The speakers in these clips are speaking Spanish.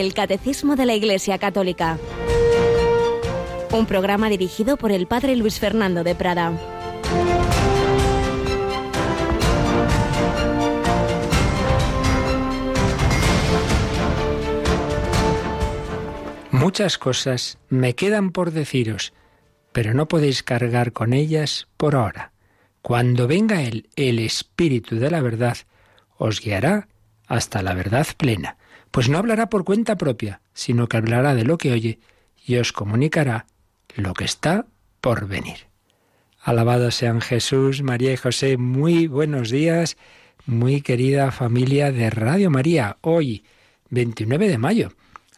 el Catecismo de la Iglesia Católica, un programa dirigido por el Padre Luis Fernando de Prada. Muchas cosas me quedan por deciros, pero no podéis cargar con ellas por ahora. Cuando venga Él, el Espíritu de la verdad, os guiará hasta la verdad plena, pues no hablará por cuenta propia, sino que hablará de lo que oye y os comunicará lo que está por venir. Alabados sean Jesús, María y José, muy buenos días, muy querida familia de Radio María. Hoy, 29 de mayo,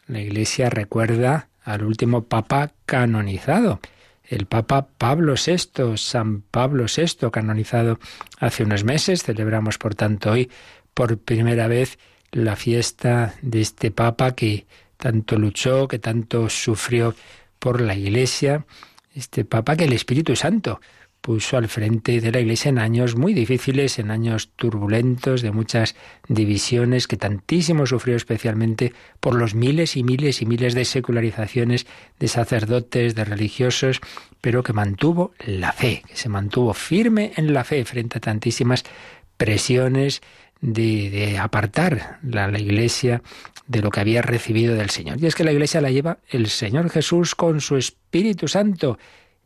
la Iglesia recuerda al último Papa canonizado, el Papa Pablo VI, San Pablo VI, canonizado hace unos meses. Celebramos, por tanto, hoy por primera vez la fiesta de este Papa que tanto luchó, que tanto sufrió por la Iglesia, este Papa que el Espíritu Santo puso al frente de la Iglesia en años muy difíciles, en años turbulentos, de muchas divisiones, que tantísimo sufrió especialmente por los miles y miles y miles de secularizaciones de sacerdotes, de religiosos, pero que mantuvo la fe, que se mantuvo firme en la fe frente a tantísimas presiones de, apartar la, la Iglesia de lo que había recibido del Señor. Y es que la Iglesia la lleva el Señor Jesús con su Espíritu Santo.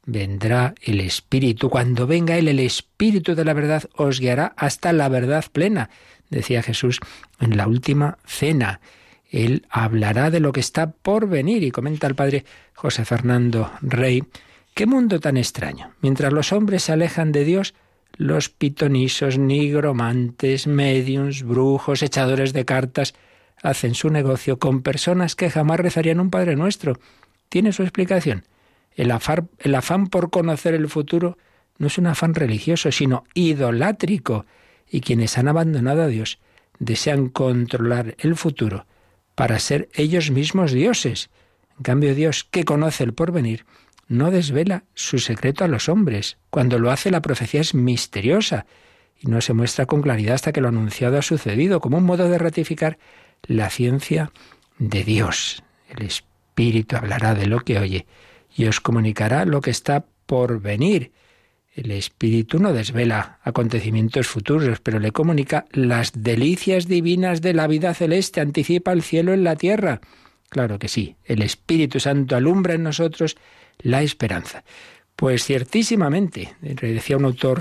Vendrá el Espíritu. Cuando venga Él, el Espíritu de la verdad os guiará hasta la verdad plena, decía Jesús en la última cena. Él hablará de lo que está por venir y comenta el padre José Fernando Rey, qué mundo tan extraño. Mientras los hombres se alejan de Dios, los pitonisos, nigromantes, mediums, brujos, echadores de cartas, hacen su negocio con personas que jamás rezarían un Padre Nuestro. Tiene su explicación. El, el afán por conocer el futuro no es un afán religioso, sino idolátrico. Y quienes han abandonado a Dios desean controlar el futuro para ser ellos mismos dioses. En cambio, Dios, que conoce el porvenir, no desvela su secreto a los hombres. Cuando lo hace la profecía es misteriosa y no se muestra con claridad hasta que lo anunciado ha sucedido, como un modo de ratificar la ciencia de Dios. El Espíritu hablará de lo que oye y os comunicará lo que está por venir. El Espíritu no desvela acontecimientos futuros, pero le comunica las delicias divinas de la vida celeste, anticipa el cielo en la tierra. Claro que sí, el Espíritu Santo alumbra en nosotros la esperanza. Pues ciertísimamente, decía un autor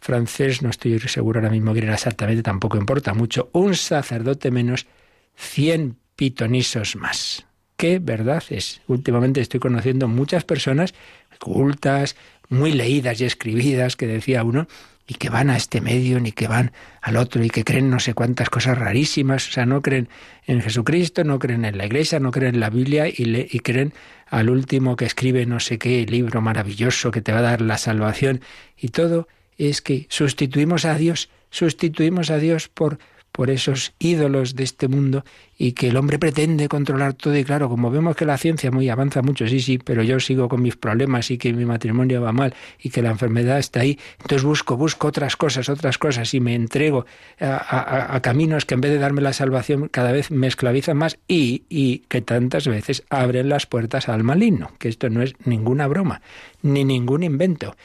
francés, no estoy seguro ahora mismo que era exactamente, tampoco importa mucho, un sacerdote menos, cien pitonisos más. ¿Qué verdad es? Últimamente estoy conociendo muchas personas cultas, muy leídas y escribidas, que decía uno, y que van a este medio, ni que van al otro, y que creen no sé cuántas cosas rarísimas, o sea, no creen en Jesucristo, no creen en la Iglesia, no creen en la Biblia, y, le, y creen al último que escribe no sé qué libro maravilloso que te va a dar la salvación, y todo es que sustituimos a Dios, sustituimos a Dios por por esos ídolos de este mundo y que el hombre pretende controlar todo y claro, como vemos que la ciencia muy avanza mucho, sí, sí, pero yo sigo con mis problemas y que mi matrimonio va mal y que la enfermedad está ahí, entonces busco, busco otras cosas, otras cosas y me entrego a, caminos que en vez de darme la salvación cada vez me esclavizan más y, y que tantas veces abren las puertas al maligno, que esto no es ninguna broma, ni ningún invento.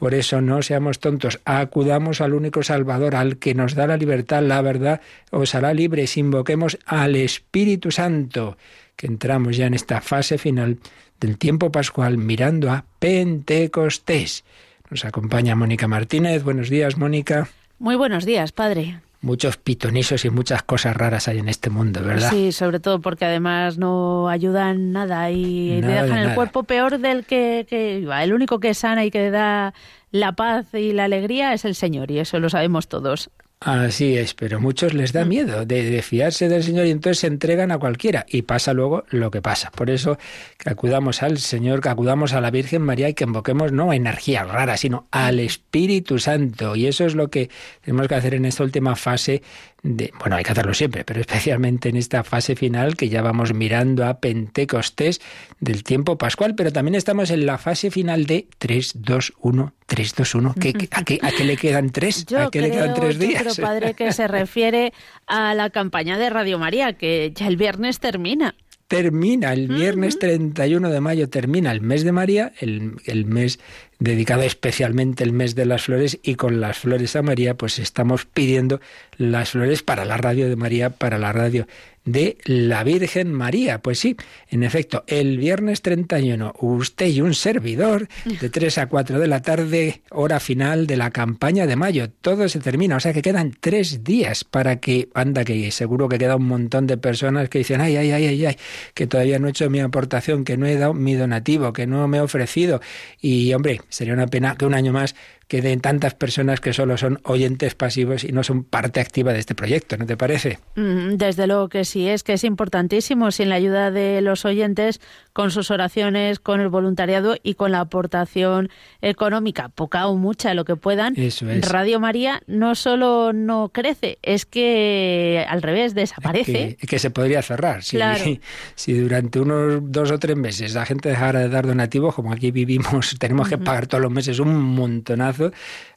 Por eso no seamos tontos, acudamos al único Salvador, al que nos da la libertad, la verdad os hará libres, invoquemos al Espíritu Santo, que entramos ya en esta fase final del tiempo pascual mirando a Pentecostés. Nos acompaña Mónica Martínez. Buenos días, Mónica. Muy buenos días, padre muchos pitonisos y muchas cosas raras hay en este mundo, ¿verdad? Sí, sobre todo porque además no ayudan nada y le dejan el cuerpo peor del que, que el único que sana y que da la paz y la alegría es el Señor y eso lo sabemos todos. Así es, pero muchos les da mm. miedo de, fiarse del Señor y entonces se entregan a cualquiera y pasa luego lo que pasa. Por eso que acudamos al Señor, que acudamos a la Virgen María y que invoquemos no a energías raras, sino al Espíritu Santo. Y eso es lo que tenemos que hacer en esta última fase bueno, hay que hacerlo siempre, pero especialmente en esta fase final que ya vamos mirando a Pentecostés del tiempo pascual, pero también estamos en la fase final de 3, 2, 1, 3, 2, 1. a, qué, ¿A qué le quedan tres? ¿A qué le quedan tres días? Yo padre, que se refiere a la campaña de Radio María, que ya el viernes termina termina el viernes 31 de mayo, termina el mes de María, el, el, mes dedicado especialmente el mes de las flores y con las flores a María, pues estamos pidiendo las flores para la radio de María, para la radio de la Virgen María. Pues sí, en efecto, el viernes 31, usted y un servidor, de 3 a 4 de la tarde, hora final de la campaña de mayo. Todo se termina, o sea que quedan tres días para que, anda, que seguro que queda un montón de personas que dicen, ay, ay, ay, ay, ay, que todavía no he hecho mi aportación, que no he dado mi donativo, que no me he ofrecido. Y, hombre, sería una pena que un año más queden tantas personas que solo son oyentes pasivos y no son parte activa de este proyecto, ¿no te parece? Mm, desde luego que sí, es que es importantísimo sin la ayuda de los oyentes, con sus oraciones, con el voluntariado y con la aportación económica, poca o mucha, lo que puedan. Radio María no solo no crece, es que al revés, desaparece. Que, que se podría cerrar. Si, si durante unos dos o tres meses la gente dejara de dar donativos, como aquí vivimos, tenemos que pagar todos los meses un montonazo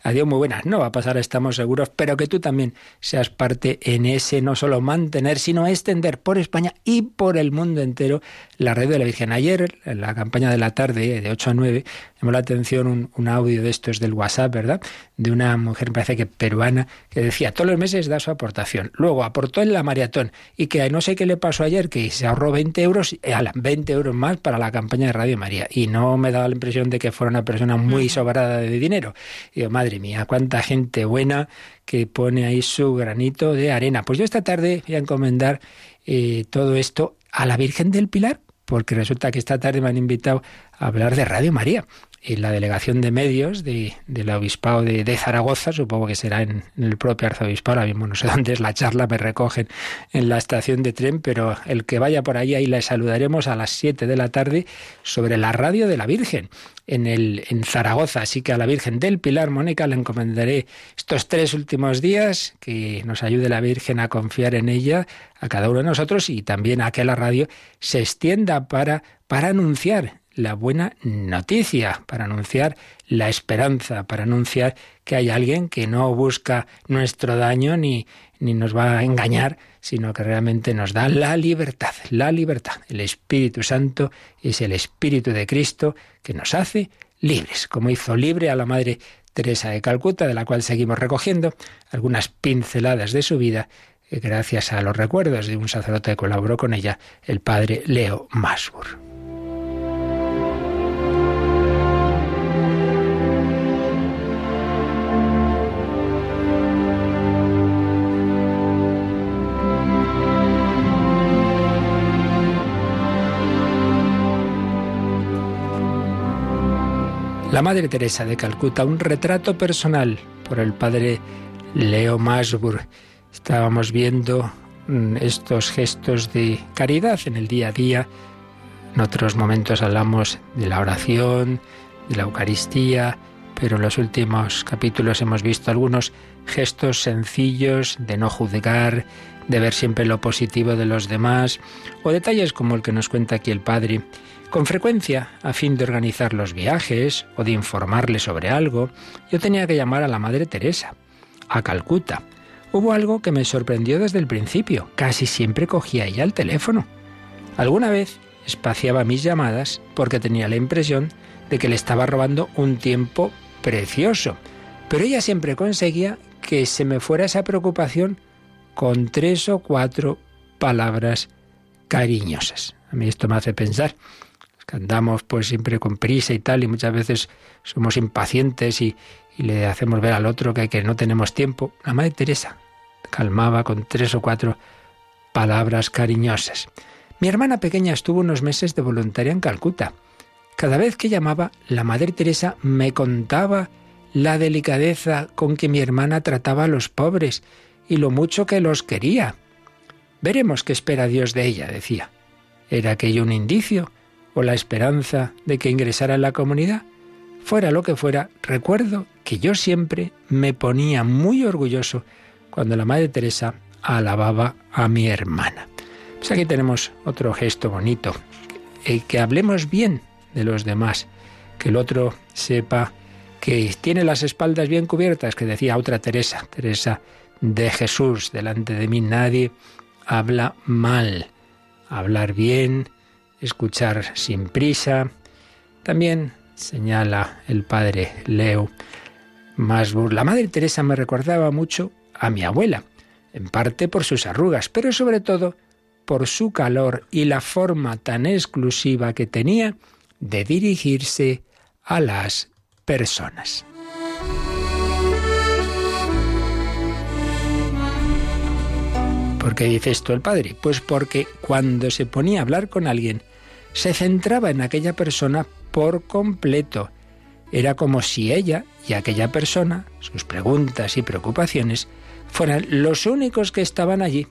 Adiós, muy buenas. No va a pasar, estamos seguros, pero que tú también seas parte en ese no solo mantener, sino extender por España y por el mundo entero la red de la Virgen. Ayer, en la campaña de la tarde, de 8 a 9, llamó la atención un, un audio de estos del WhatsApp, ¿verdad? De una mujer, me parece que peruana, que decía, todos los meses da su aportación. Luego aportó en la maratón y que no sé qué le pasó ayer, que se ahorró 20 euros, 20 eh, euros más para la campaña de Radio María. Y no me daba la impresión de que fuera una persona muy sobrada de dinero. Y yo, madre mía, cuánta gente buena que pone ahí su granito de arena. Pues yo esta tarde voy a encomendar eh, todo esto a la Virgen del Pilar, porque resulta que esta tarde me han invitado a hablar de Radio María en la delegación de medios de, del obispado de, Zaragoza, supongo que será en, el propio arzobispado, ahora mismo no sé dónde es la charla, me recogen en la estación de tren, pero el que vaya por ahí, ahí le saludaremos a las 7 de la tarde sobre la radio de la Virgen en, el, en Zaragoza. Así que a la Virgen del Pilar, Mónica, le encomendaré estos tres últimos días, que nos ayude la Virgen a confiar en ella, a cada uno de nosotros, y también a que la radio se extienda para, para anunciar la buena noticia, para anunciar la esperanza, para anunciar que hay alguien que no busca nuestro daño ni, ni nos va a engañar, sino que realmente nos da la libertad, la libertad. El Espíritu Santo es el Espíritu de Cristo que nos hace libres, como hizo libre a la Madre Teresa de Calcuta, de la cual seguimos recogiendo algunas pinceladas de su vida, eh, gracias a los recuerdos de un sacerdote que colaboró con ella, el padre Leo Masbur. La Madre Teresa de Calcuta, un retrato personal por el padre Leo Masburg. Estábamos viendo mm, estos gestos de caridad en el día a día. En otros momentos hablamos de la oración, de la Eucaristía, pero en los últimos capítulos hemos visto algunos gestos sencillos de no juzgar, de ver siempre lo positivo de los demás, o detalles como el que nos cuenta aquí el Padre con frecuencia, a fin de organizar los viajes o de informarle sobre algo, yo tenía que llamar a la Madre Teresa, a Calcuta. Hubo algo que me sorprendió desde el principio. Casi siempre cogía ella el teléfono. Alguna vez espaciaba mis llamadas porque tenía la impresión de que le estaba robando un tiempo precioso. Pero ella siempre conseguía que se me fuera esa preocupación con tres o cuatro palabras cariñosas. A mí esto me hace pensar que andamos pues siempre con prisa y tal, y muchas veces somos impacientes y, le hacemos ver al otro que, que no tenemos tiempo. La Madre Teresa calmaba con tres o cuatro palabras cariñosas. Mi hermana pequeña estuvo unos meses de voluntaria en Calcuta. Cada vez que llamaba, la Madre Teresa me contaba la delicadeza con que mi hermana trataba a los pobres y lo mucho que los quería. Veremos qué espera Dios de ella, decía. ¿Era aquello un indicio? o la esperanza de que ingresara en la comunidad? Fuera lo que fuera, recuerdo que yo siempre me ponía muy orgulloso cuando la Madre Teresa alababa a mi hermana. Pues aquí tenemos otro gesto bonito, eh, que hablemos bien de los demás, que el otro sepa que tiene las espaldas bien cubiertas, que decía otra Teresa, Teresa de Jesús, delante de mí nadie habla mal, hablar bien, escuchar sin prisa. También señala el padre Leo Masbur. La madre Teresa me recordaba mucho a mi abuela, en parte por sus arrugas, pero sobre todo por su calor y la forma tan exclusiva que tenía de dirigirse a las personas. ¿Por qué dice esto el padre? Pues porque cuando se ponía a hablar con alguien, se centraba en aquella persona por completo. Era como si ella y aquella persona, sus preguntas y preocupaciones, fueran los únicos que estaban allí.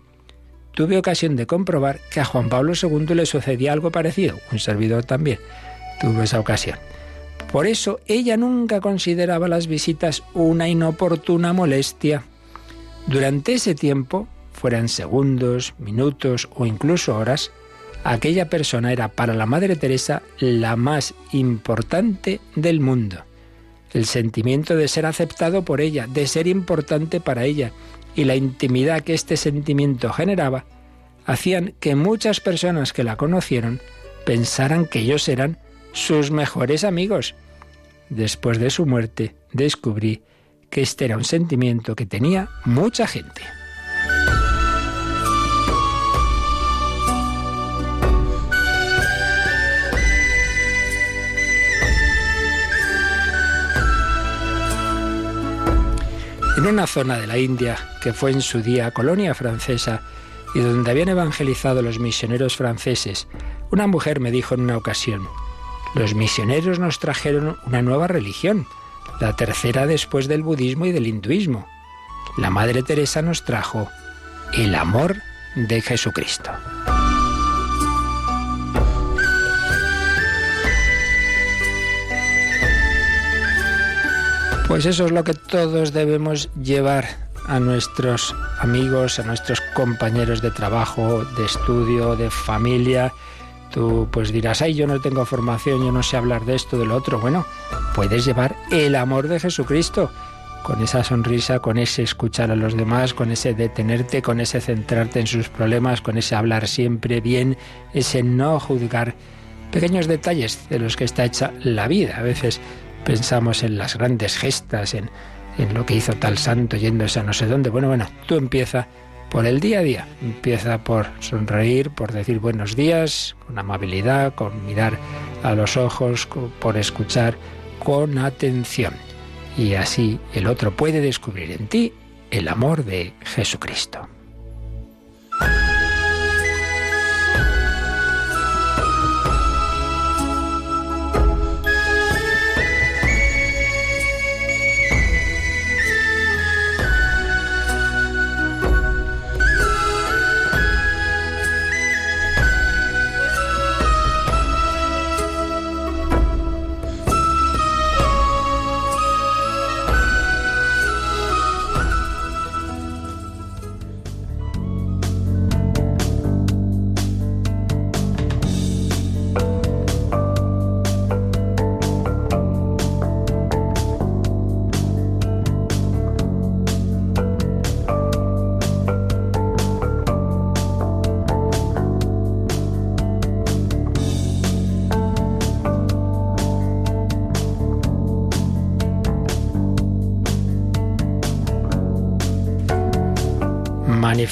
Tuve ocasión de comprobar que a Juan Pablo II le sucedía algo parecido, un servidor también tuvo esa ocasión. Por eso ella nunca consideraba las visitas una inoportuna molestia. Durante ese tiempo, fueran segundos, minutos o incluso horas, aquella persona era para la Madre Teresa la más importante del mundo. El sentimiento de ser aceptado por ella, de ser importante para ella y la intimidad que este sentimiento generaba, hacían que muchas personas que la conocieron pensaran que ellos eran sus mejores amigos después de su muerte, descubrí que este era un sentimiento que tenía mucha gente. En una zona de la India que fue en su día colonia francesa y donde habían evangelizado los misioneros franceses, una mujer me dijo en una ocasión, los misioneros nos trajeron una nueva religión, la tercera después del budismo y del hinduismo. La Madre Teresa nos trajo el amor de Jesucristo. Pues eso es lo que todos debemos llevar a nuestros amigos, a nuestros compañeros de trabajo, de estudio, de familia, Tú pues dirás, ay, yo no tengo formación, yo no sé hablar de esto, de lo otro. Bueno, puedes llevar el amor de Jesucristo con esa sonrisa, con ese escuchar a los demás, con ese detenerte, con ese centrarte en sus problemas, con ese hablar siempre bien, ese no juzgar. Pequeños detalles de los que está hecha la vida. A veces pensamos en las grandes gestas, en, en lo que hizo tal santo yéndose a no sé dónde. Bueno, bueno, tú empieza por el día a día. Empieza por sonreír, por decir buenos días, con amabilidad, con mirar a los ojos, por escuchar con atención. Y así el otro puede descubrir en ti el amor de Jesucristo.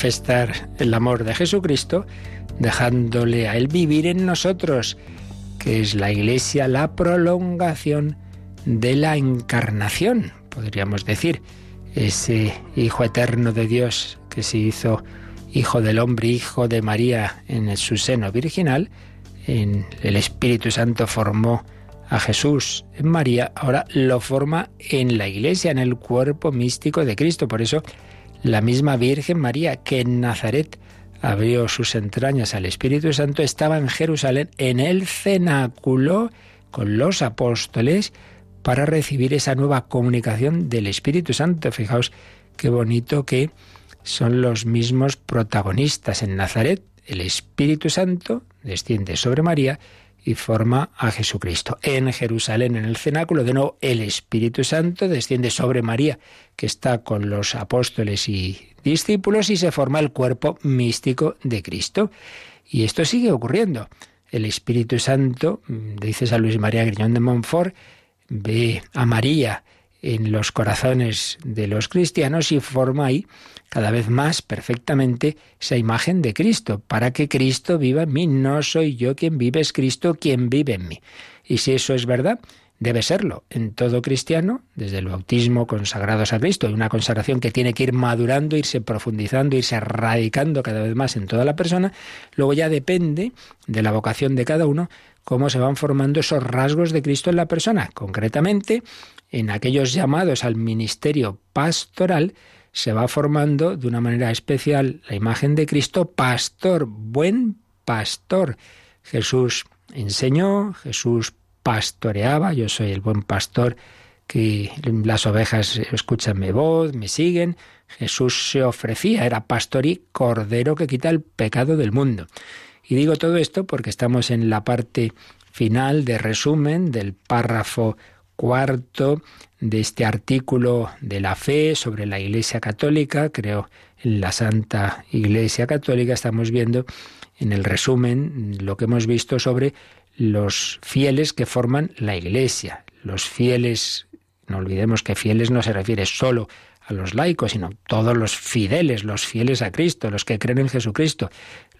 Manifestar el amor de Jesucristo, dejándole a Él vivir en nosotros, que es la Iglesia la prolongación de la encarnación, podríamos decir, ese Hijo eterno de Dios que se hizo Hijo del hombre, Hijo de María en su seno virginal, en el Espíritu Santo formó a Jesús en María, ahora lo forma en la Iglesia, en el cuerpo místico de Cristo. Por eso la misma Virgen María que en Nazaret abrió sus entrañas al Espíritu Santo, estaba en Jerusalén en el cenáculo con los apóstoles para recibir esa nueva comunicación del Espíritu Santo. Fijaos qué bonito que son los mismos protagonistas. En Nazaret, el Espíritu Santo desciende sobre María y forma a Jesucristo. En Jerusalén, en el cenáculo, de nuevo, el Espíritu Santo desciende sobre María, que está con los apóstoles y discípulos, y se forma el cuerpo místico de Cristo. Y esto sigue ocurriendo. El Espíritu Santo, dice San Luis María Griñón de Montfort, ve a María en los corazones de los cristianos y forma ahí cada vez más perfectamente esa imagen de Cristo, para que Cristo viva en mí. No soy yo quien vive, es Cristo quien vive en mí. Y si eso es verdad, debe serlo en todo cristiano, desde el bautismo consagrados a Cristo, una consagración que tiene que ir madurando, irse profundizando, irse radicando cada vez más en toda la persona, luego ya depende de la vocación de cada uno cómo se van formando esos rasgos de Cristo en la persona. Concretamente, en aquellos llamados al ministerio pastoral, se va formando de una manera especial la imagen de Cristo, pastor, buen pastor. Jesús enseñó, Jesús pastoreaba, yo soy el buen pastor que las ovejas escuchan mi voz, me siguen. Jesús se ofrecía, era pastor y cordero que quita el pecado del mundo. Y digo todo esto porque estamos en la parte final de resumen del párrafo cuarto de este artículo de la fe sobre la Iglesia Católica, creo en la Santa Iglesia Católica, estamos viendo en el resumen lo que hemos visto sobre los fieles que forman la Iglesia. Los fieles, no olvidemos que fieles no se refiere solo a los laicos, sino todos los fieles, los fieles a Cristo, los que creen en Jesucristo,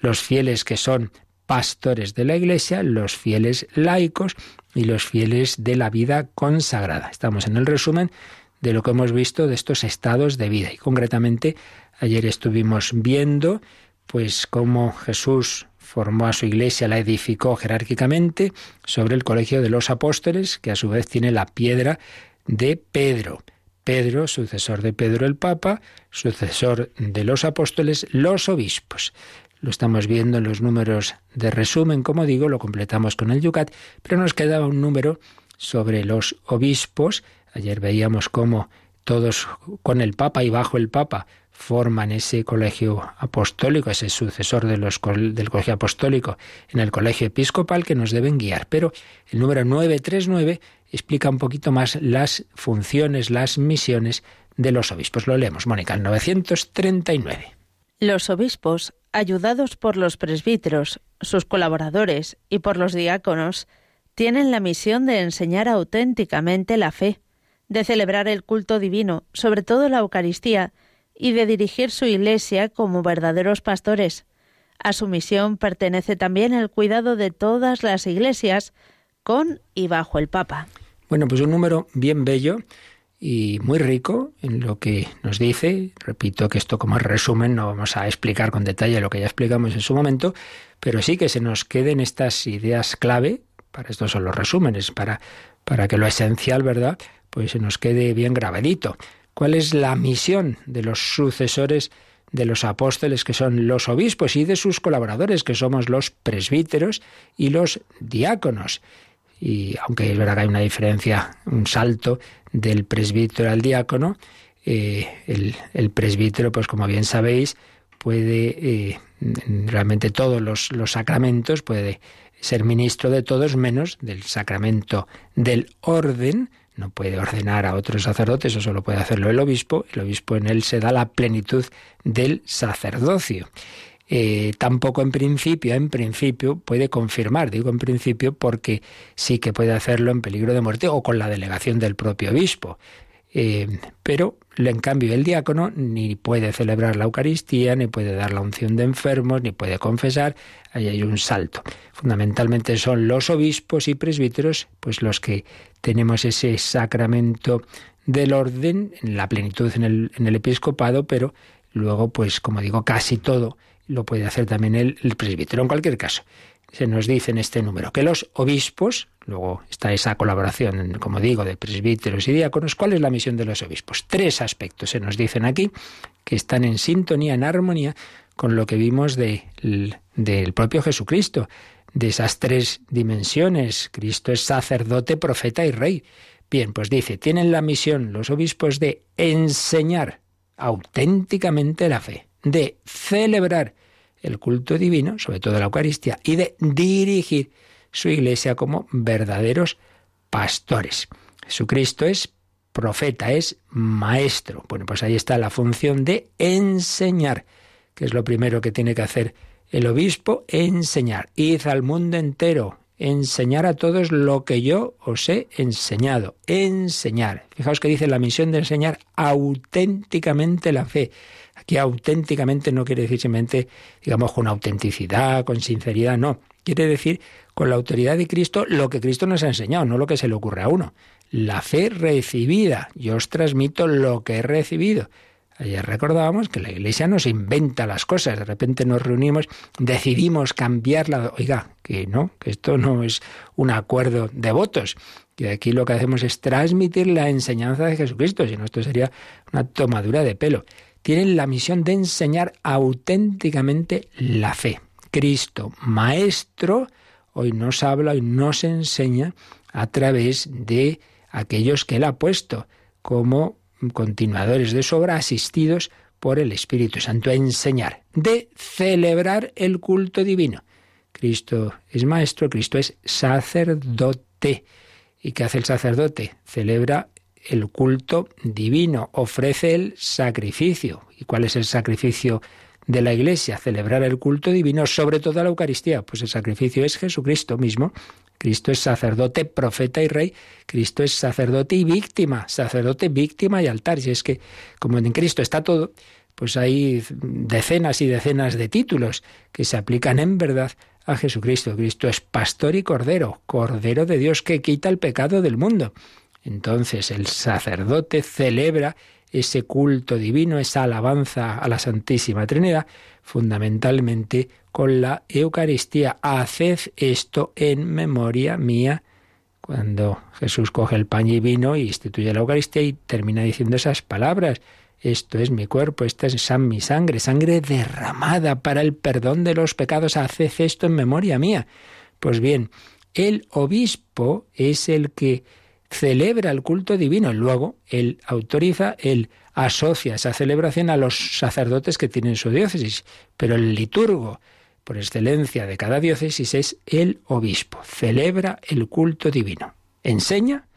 los fieles que son pastores de la Iglesia, los fieles laicos y los fieles de la vida consagrada. Estamos en el resumen de lo que hemos visto de estos estados de vida y concretamente ayer estuvimos viendo pues cómo Jesús formó a su iglesia, la edificó jerárquicamente sobre el colegio de los apóstoles, que a su vez tiene la piedra de Pedro. Pedro, sucesor de Pedro el Papa, sucesor de los apóstoles, los obispos. Lo estamos viendo en los números de resumen, como digo, lo completamos con el Yucat, pero nos quedaba un número sobre los obispos. Ayer veíamos cómo todos con el Papa y bajo el Papa forman ese colegio apostólico, ese sucesor de los, del colegio apostólico en el colegio episcopal que nos deben guiar. Pero el número 939 explica un poquito más las funciones, las misiones de los obispos. Lo leemos, Mónica, el 939. Los obispos, ayudados por los presbíteros, sus colaboradores y por los diáconos, tienen la misión de enseñar auténticamente la fe, de celebrar el culto divino, sobre todo la Eucaristía, y de dirigir su Iglesia como verdaderos pastores. A su misión pertenece también el cuidado de todas las iglesias, con y bajo el Papa. Bueno, pues un número bien bello y muy rico en lo que nos dice. Repito que esto como resumen no vamos a explicar con detalle lo que ya explicamos en su momento, pero sí que se nos queden estas ideas clave, para esto son los resúmenes, para, para que lo esencial, ¿verdad? Pues se nos quede bien grabadito. ¿Cuál es la misión de los sucesores de los apóstoles, que son los obispos, y de sus colaboradores, que somos los presbíteros y los diáconos? Y aunque es verdad que hay una diferencia, un salto del presbítero al diácono, eh, el, presbítero, pues como bien sabéis, puede eh, realmente todos los, los sacramentos, puede ser ministro de todos menos del sacramento del orden, no puede ordenar a otros sacerdotes, eso solo puede hacerlo el obispo, el obispo en él se da la plenitud del sacerdocio. Eh, tampoco en principio, en principio puede confirmar, digo en principio porque sí que puede hacerlo en peligro de muerte o con la delegación del propio obispo. Eh, pero en cambio el diácono ni puede celebrar la Eucaristía, ni puede dar la unción de enfermos, ni puede confesar, ahí hay un salto. Fundamentalmente son los obispos y presbíteros, pues los que tenemos ese sacramento del orden en la plenitud en el, en el episcopado, pero luego, pues como digo, casi todo lo puede hacer también el, presbítero. En cualquier caso, se nos dice en este número que los obispos, luego está esa colaboración, como digo, de presbíteros y diáconos, ¿cuál es la misión de los obispos? Tres aspectos se nos dicen aquí que están en sintonía, en armonía con lo que vimos de, del propio Jesucristo, de esas tres dimensiones. Cristo es sacerdote, profeta y rey. Bien, pues dice, tienen la misión los obispos de enseñar auténticamente la fe, de celebrar el culto divino, sobre todo la Eucaristía, y de dirigir su iglesia como verdaderos pastores. Jesucristo es profeta, es maestro. Bueno, pues ahí está la función de enseñar, que es lo primero que tiene que hacer el obispo, enseñar. Id al mundo entero, enseñar a todos lo que yo os he enseñado. Enseñar. Fijaos que dice la misión de enseñar auténticamente la fe. Aquí auténticamente no quiere decir simplemente, digamos, con autenticidad, con sinceridad, no. Quiere decir con la autoridad de Cristo lo que Cristo nos ha enseñado, no lo que se le ocurre a uno. La fe recibida. Yo os transmito lo que he recibido. Ayer recordábamos que la Iglesia nos inventa las cosas. De repente nos reunimos, decidimos cambiarla. Oiga, que no, que esto no es un acuerdo de votos. Que aquí lo que hacemos es transmitir la enseñanza de Jesucristo. Si no, esto sería una tomadura de pelo tienen la misión de enseñar auténticamente la fe. Cristo, Maestro, hoy nos habla, y nos enseña a través de aquellos que Él ha puesto como continuadores de su obra, asistidos por el Espíritu Santo, a enseñar, de celebrar el culto divino. Cristo es maestro, Cristo es sacerdote. ¿Y qué hace el sacerdote? Celebra el culto divino, ofrece el sacrificio. ¿Y cuál es el sacrificio de la Iglesia? Celebrar el culto divino, sobre todo la Eucaristía. Pues el sacrificio es Jesucristo mismo. Cristo es sacerdote, profeta y rey. Cristo es sacerdote y víctima. Sacerdote, víctima y altar. Y es que, como en Cristo está todo, pues hay decenas y decenas de títulos que se aplican en verdad a Jesucristo. Cristo es pastor y cordero, cordero de Dios que quita el pecado del mundo. Entonces el sacerdote celebra ese culto divino, esa alabanza a la Santísima Trinidad, fundamentalmente con la Eucaristía. Haced esto en memoria mía. Cuando Jesús coge el pan y vino y instituye la Eucaristía y termina diciendo esas palabras. Esto es mi cuerpo, esta es mi sangre, sangre derramada para el perdón de los pecados. Haced esto en memoria mía. Pues bien, el obispo es el que celebra el culto divino. Luego, él autoriza, él asocia esa celebración a los sacerdotes que tienen su diócesis. Pero el liturgo, por excelencia de cada diócesis, es el obispo. Celebra el culto divino. Enseña,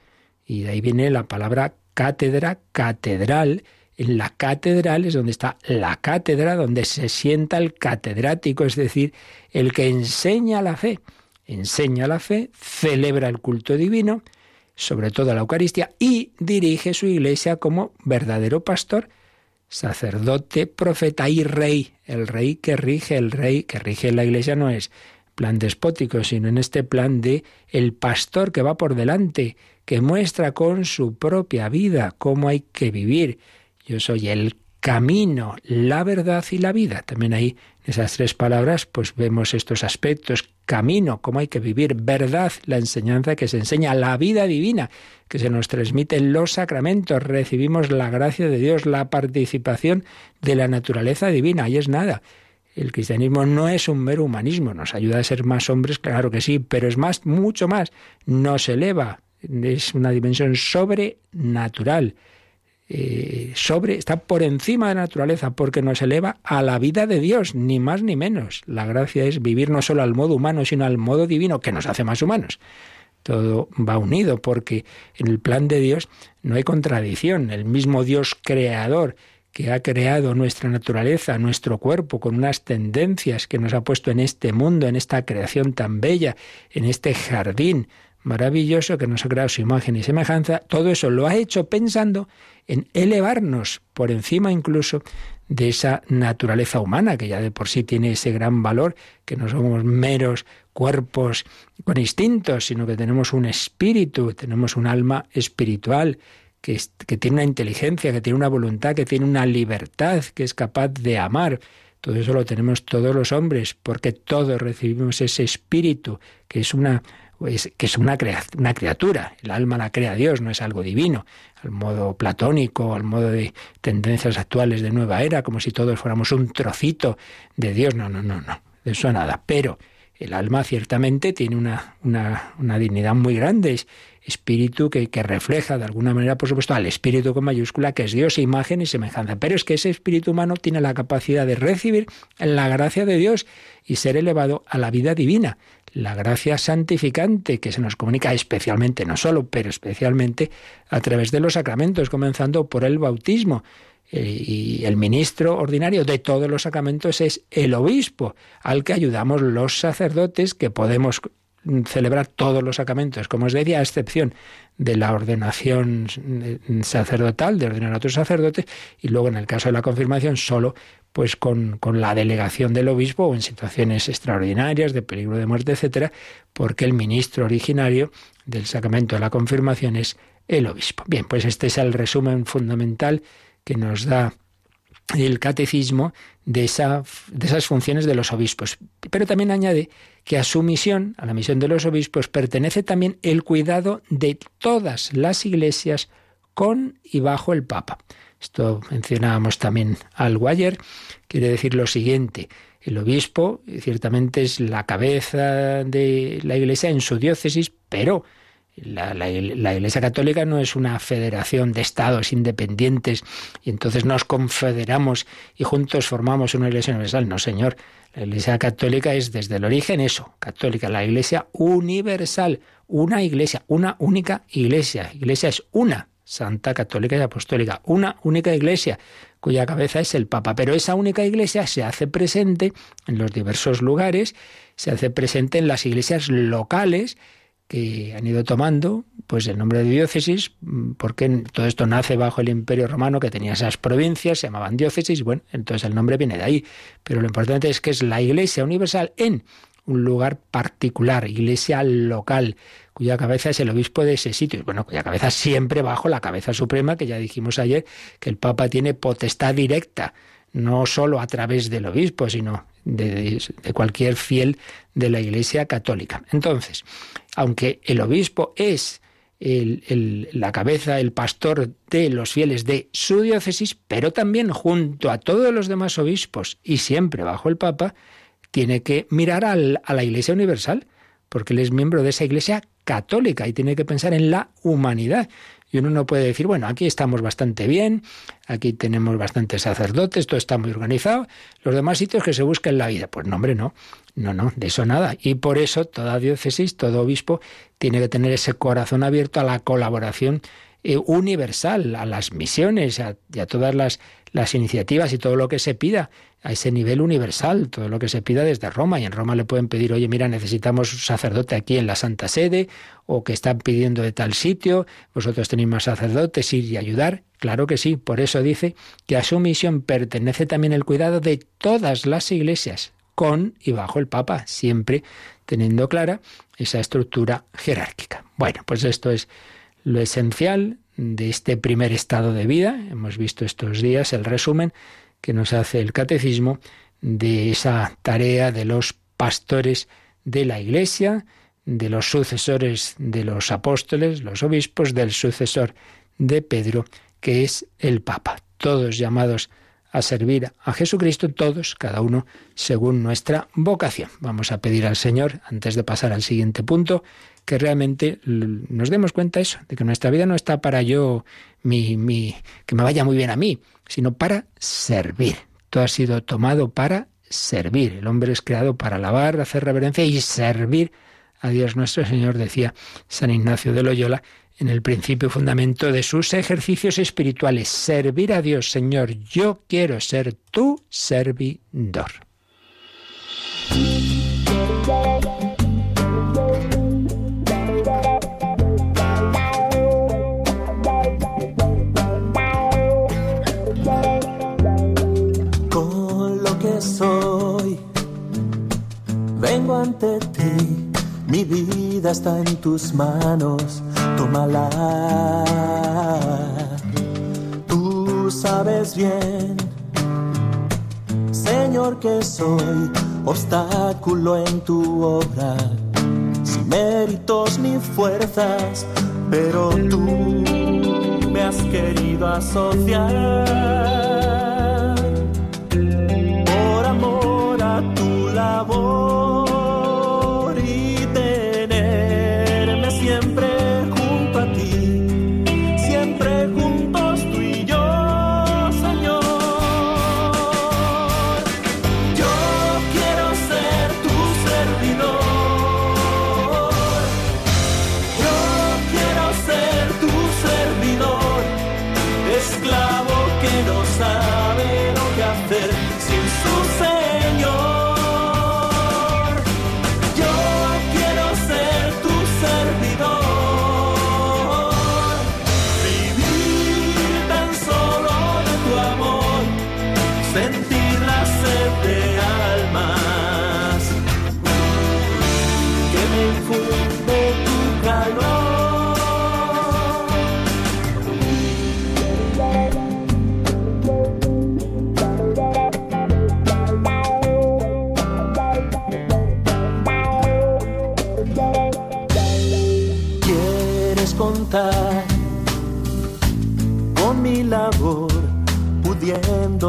y de ahí viene la palabra cátedra, catedral. En la catedral es donde está la cátedra, donde se sienta el catedrático, es decir, el que enseña la fe. Enseña la fe, celebra el culto divino, sobre todo la Eucaristía, y dirige su iglesia como verdadero pastor, sacerdote, profeta y rey. El rey que rige, el rey que rige la iglesia no es plan despótico, sino en este plan de el pastor que va por delante, que muestra con su propia vida cómo hay que vivir. Yo soy el camino, la verdad y la vida. También ahí esas tres palabras pues vemos estos aspectos camino, cómo hay que vivir, verdad, la enseñanza que se enseña, la vida divina que se nos transmite en los sacramentos, recibimos la gracia de Dios, la participación de la naturaleza divina, y es nada. El cristianismo no es un mero humanismo, nos ayuda a ser más hombres, claro que sí, pero es más, mucho más, nos eleva, es una dimensión sobrenatural. Eh, sobre, está por encima de la naturaleza, porque nos eleva a la vida de Dios, ni más ni menos. La gracia es vivir no solo al modo humano, sino al modo divino, que nos hace más humanos. Todo va unido, porque en el plan de Dios no hay contradicción. El mismo Dios creador que ha creado nuestra naturaleza, nuestro cuerpo, con unas tendencias que nos ha puesto en este mundo, en esta creación tan bella, en este jardín maravilloso que nos ha creado su imagen y semejanza, todo eso lo ha hecho pensando en elevarnos por encima incluso de esa naturaleza humana que ya de por sí tiene ese gran valor, que no somos meros cuerpos con instintos, sino que tenemos un espíritu, tenemos un alma espiritual, que, que tiene una inteligencia, que tiene una voluntad, que tiene una libertad, que es capaz de amar. Todo eso lo tenemos todos los hombres, porque todos recibimos ese espíritu, que es una que es una, una criatura. El alma la crea Dios, no es algo divino, al modo platónico, al modo de tendencias actuales de nueva era, como si todos fuéramos un trocito de Dios. No, no, no, no, de eso nada. Pero El alma ciertamente tiene una, una, una dignidad muy grande, es espíritu que, que, refleja de alguna manera, por supuesto, al espíritu con mayúscula, que es Dios, imagen y semejanza. Pero es que ese espíritu humano tiene la capacidad de recibir la gracia de Dios y ser elevado a la vida divina. La gracia santificante que se nos comunica especialmente, no solo, pero especialmente a través de los sacramentos, comenzando por el bautismo. Eh, y el ministro ordinario de todos los sacramentos es el obispo, al que ayudamos los sacerdotes que podemos celebrar todos los sacramentos, como os decía, a excepción de la ordenación sacerdotal, de ordenar a otros sacerdotes, y luego en el caso de la confirmación solo pues con, con, la delegación del obispo o en situaciones extraordinarias de peligro de muerte, etcétera, porque el ministro originario del sacramento de la confirmación es el obispo. Bien, pues este es el resumen fundamental que nos da el catecismo de, esa, de esas funciones de los obispos. Pero también añade que a su misión, a la misión de los obispos, pertenece también el cuidado de todas las iglesias con y bajo el Papa. Esto mencionábamos también algo ayer. Quiere decir lo siguiente. El obispo ciertamente es la cabeza de la iglesia en su diócesis, pero la, Iglesia Católica no es una federación de estados independientes y entonces nos confederamos y juntos formamos una Iglesia universal. No, señor. La Iglesia Católica es desde el origen eso, católica, la Iglesia universal, una Iglesia, una única Iglesia. Iglesia es una, Santa Católica y Apostólica, una única Iglesia cuya cabeza es el Papa. Pero esa única Iglesia se hace presente en los diversos lugares, se hace presente en las iglesias locales, que han ido tomando pues el nombre de diócesis, porque todo esto nace bajo el Imperio Romano que tenía esas provincias, se llamaban diócesis, bueno, entonces el nombre viene de ahí. Pero lo importante es que es la Iglesia universal en un lugar particular, iglesia local, cuya cabeza es el obispo de ese sitio. Bueno, cuya cabeza siempre bajo la cabeza suprema, que ya dijimos ayer, que el Papa tiene potestad directa, no solo a través del obispo, sino de, cualquier fiel de la Iglesia católica. Entonces, aunque el obispo es la cabeza, el pastor de los fieles de su diócesis, pero también junto a todos los demás obispos y siempre bajo el Papa, tiene que mirar a la Iglesia Universal, porque él es miembro de esa Iglesia católica y tiene que pensar en la humanidad. Y uno no puede decir, bueno, aquí estamos bastante bien, aquí tenemos bastantes sacerdotes, todo está muy organizado, los demás sitios que se busquen la vida. Pues no, hombre, no, no, no, de eso nada. Y por eso toda diócesis, todo obispo, tiene que tener ese corazón abierto a la colaboración eh, universal, a las misiones y a todas las, las iniciativas y todo lo que se pida a ese nivel universal, todo lo que se pida desde Roma. Y en Roma le pueden pedir, oye, mira, necesitamos un sacerdote aquí en la Santa Sede, o que están pidiendo de tal sitio, vosotros tenéis más sacerdotes, ir y ayudar. Claro que sí, por eso dice que a su misión pertenece también el cuidado de todas las iglesias, con y bajo el Papa, siempre teniendo clara esa estructura jerárquica. Bueno, pues esto es lo esencial de este primer estado de vida. Hemos visto estos días el resumen que nos hace el catecismo de esa tarea de los pastores de la Iglesia, de los sucesores de los apóstoles, los obispos, del sucesor de Pedro, que es el Papa. Todos llamados a servir a Jesucristo, todos, cada uno según nuestra vocación. Vamos a pedir al Señor, antes de pasar al siguiente punto, que realmente nos demos cuenta eso, de que nuestra vida no está para yo, mi, mi, que me vaya muy bien a mí, sino para servir. Todo ha sido tomado para servir. El hombre es creado para alabar, hacer reverencia y servir a Dios nuestro Señor, decía San Ignacio de Loyola, en el principio y fundamento de sus ejercicios espirituales. Servir a Dios, Señor, yo quiero ser tu servidor. Ante ti, mi vida está en tus manos, tómala. Tú sabes bien, Señor, que soy obstáculo en tu obra, sin méritos ni fuerzas, pero tú me has querido asociar por amor a tu labor.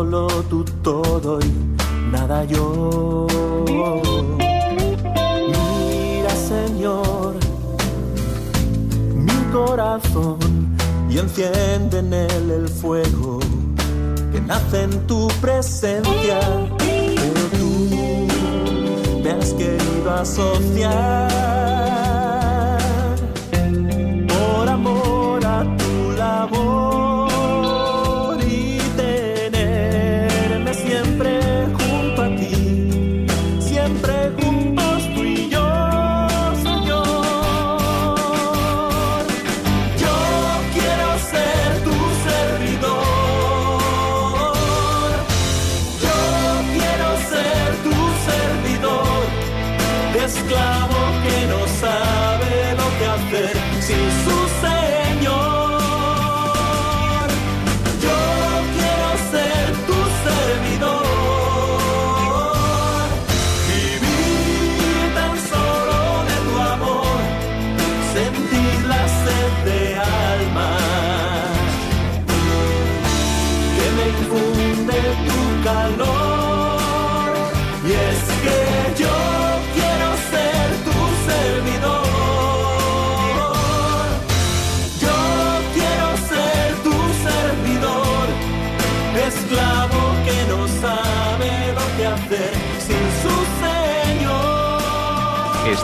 Pudiéndolo tú todo y nada yo. Mira, Señor, mi corazón y enciende en él el fuego que nace en tu presencia. Pero tú me has querido asociar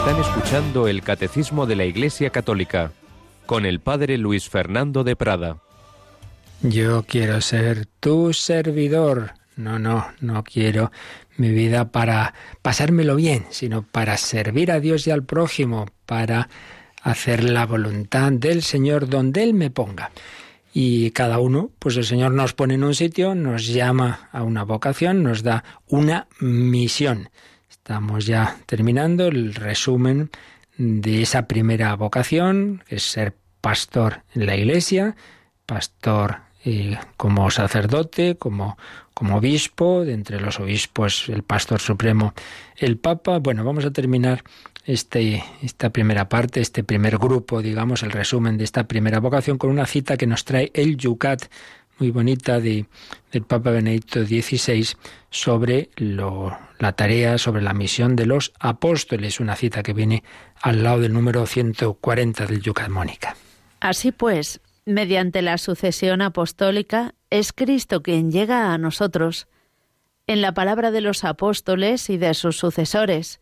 Están escuchando el Catecismo de la Iglesia Católica con el Padre Luis Fernando de Prada. Yo quiero ser tu servidor. No, no, no quiero mi vida para pasármelo bien, sino para servir a Dios y al prójimo, para hacer la voluntad del Señor donde Él me ponga. Y cada uno, pues el Señor nos pone en un sitio, nos llama a una vocación, nos da una misión. Estamos ya terminando el resumen de esa primera vocación, que es ser pastor en la iglesia, pastor eh, como sacerdote, como, como obispo, de entre los obispos el pastor supremo, el papa. Bueno, vamos a terminar este, esta primera parte, este primer grupo, digamos, el resumen de esta primera vocación con una cita que nos trae el Yucat muy bonita de, del Papa Benedicto XVI sobre lo, la tarea, sobre la misión de los apóstoles, una cita que viene al lado del número 140 del Yucat Mónica. Así pues, mediante la sucesión apostólica, es Cristo quien llega a nosotros. En la palabra de los apóstoles y de sus sucesores,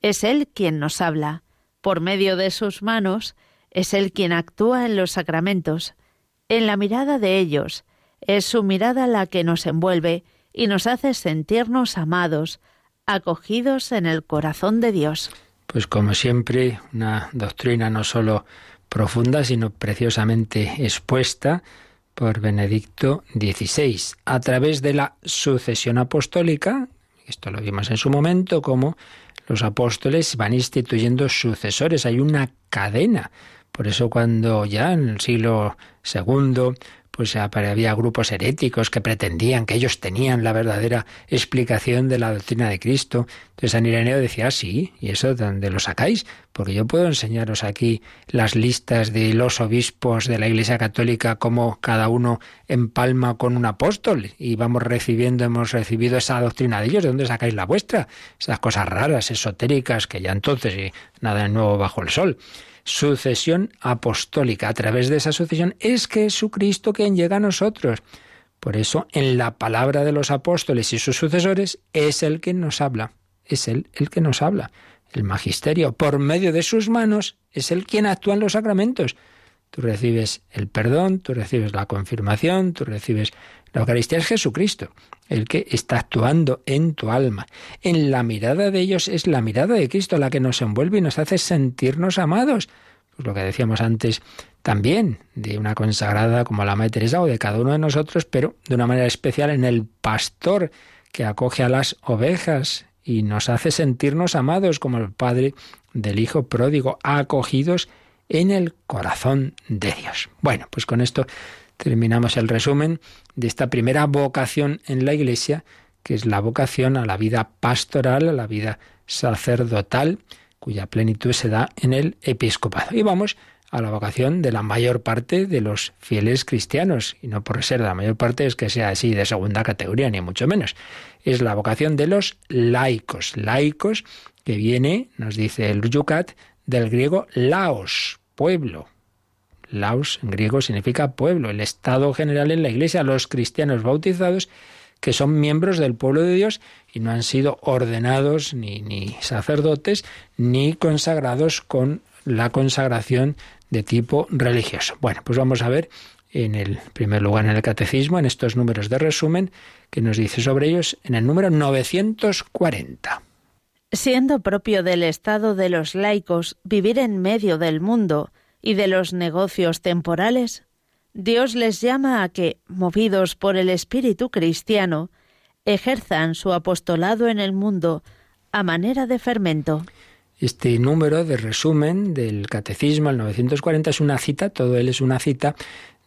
es Él quien nos habla. Por medio de sus manos, es Él quien actúa en los sacramentos. En la mirada de ellos, es su mirada la que nos envuelve y nos hace sentirnos amados, acogidos en el corazón de Dios. Pues como siempre, una doctrina no solo profunda, sino preciosamente expuesta por Benedicto XVI, a través de la sucesión apostólica, esto lo vimos en su momento, como los apóstoles van instituyendo sucesores, hay una cadena. Por eso cuando ya en el siglo II pues había grupos heréticos que pretendían que ellos tenían la verdadera explicación de la doctrina de Cristo. Entonces San Ireneo decía, ah, sí, ¿y eso de dónde lo sacáis? Porque yo puedo enseñaros aquí las listas de los obispos de la Iglesia Católica, como cada uno empalma con un apóstol, y vamos recibiendo, hemos recibido esa doctrina de ellos, ¿de dónde sacáis la vuestra? Esas cosas raras, esotéricas, que ya entonces, nada de nuevo bajo el sol sucesión apostólica. A través de esa sucesión es Jesucristo quien llega a nosotros. Por eso, en la palabra de los apóstoles y sus sucesores, es el que nos habla. Es él el que nos habla. El magisterio, por medio de sus manos, es el quien actúa en los sacramentos. Tú recibes el perdón, tú recibes la confirmación, tú recibes la Eucaristía es Jesucristo, el que está actuando en tu alma. En la mirada de ellos es la mirada de Cristo la que nos envuelve y nos hace sentirnos amados. Pues lo que decíamos antes también de una consagrada como la Madre Teresa o de cada uno de nosotros, pero de una manera especial en el pastor que acoge a las ovejas y nos hace sentirnos amados como el Padre del Hijo pródigo, acogidos en el corazón de Dios. Bueno, pues con esto terminamos el resumen de esta primera vocación en la Iglesia, que es la vocación a la vida pastoral, a la vida sacerdotal, cuya plenitud se da en el episcopado. Y vamos a la vocación de la mayor parte de los fieles cristianos. Y no por ser la mayor parte es que sea así de segunda categoría, ni mucho menos. Es la vocación de los laicos. Laicos que viene, nos dice el Yucat, del griego laos, pueblo. Laos en griego significa pueblo, el estado general en la iglesia, los cristianos bautizados que son miembros del pueblo de Dios y no han sido ordenados ni, ni sacerdotes ni consagrados con la consagración de tipo religioso. Bueno, pues vamos a ver en el primer lugar en el catecismo, en estos números de resumen, que nos dice sobre ellos en el número 940. Siendo propio del estado de los laicos vivir en medio del mundo y de los negocios temporales, Dios les llama a que, movidos por el espíritu cristiano, ejerzan su apostolado en el mundo a manera de fermento. Este número de resumen del Catecismo, el 940, es una cita, todo él es una cita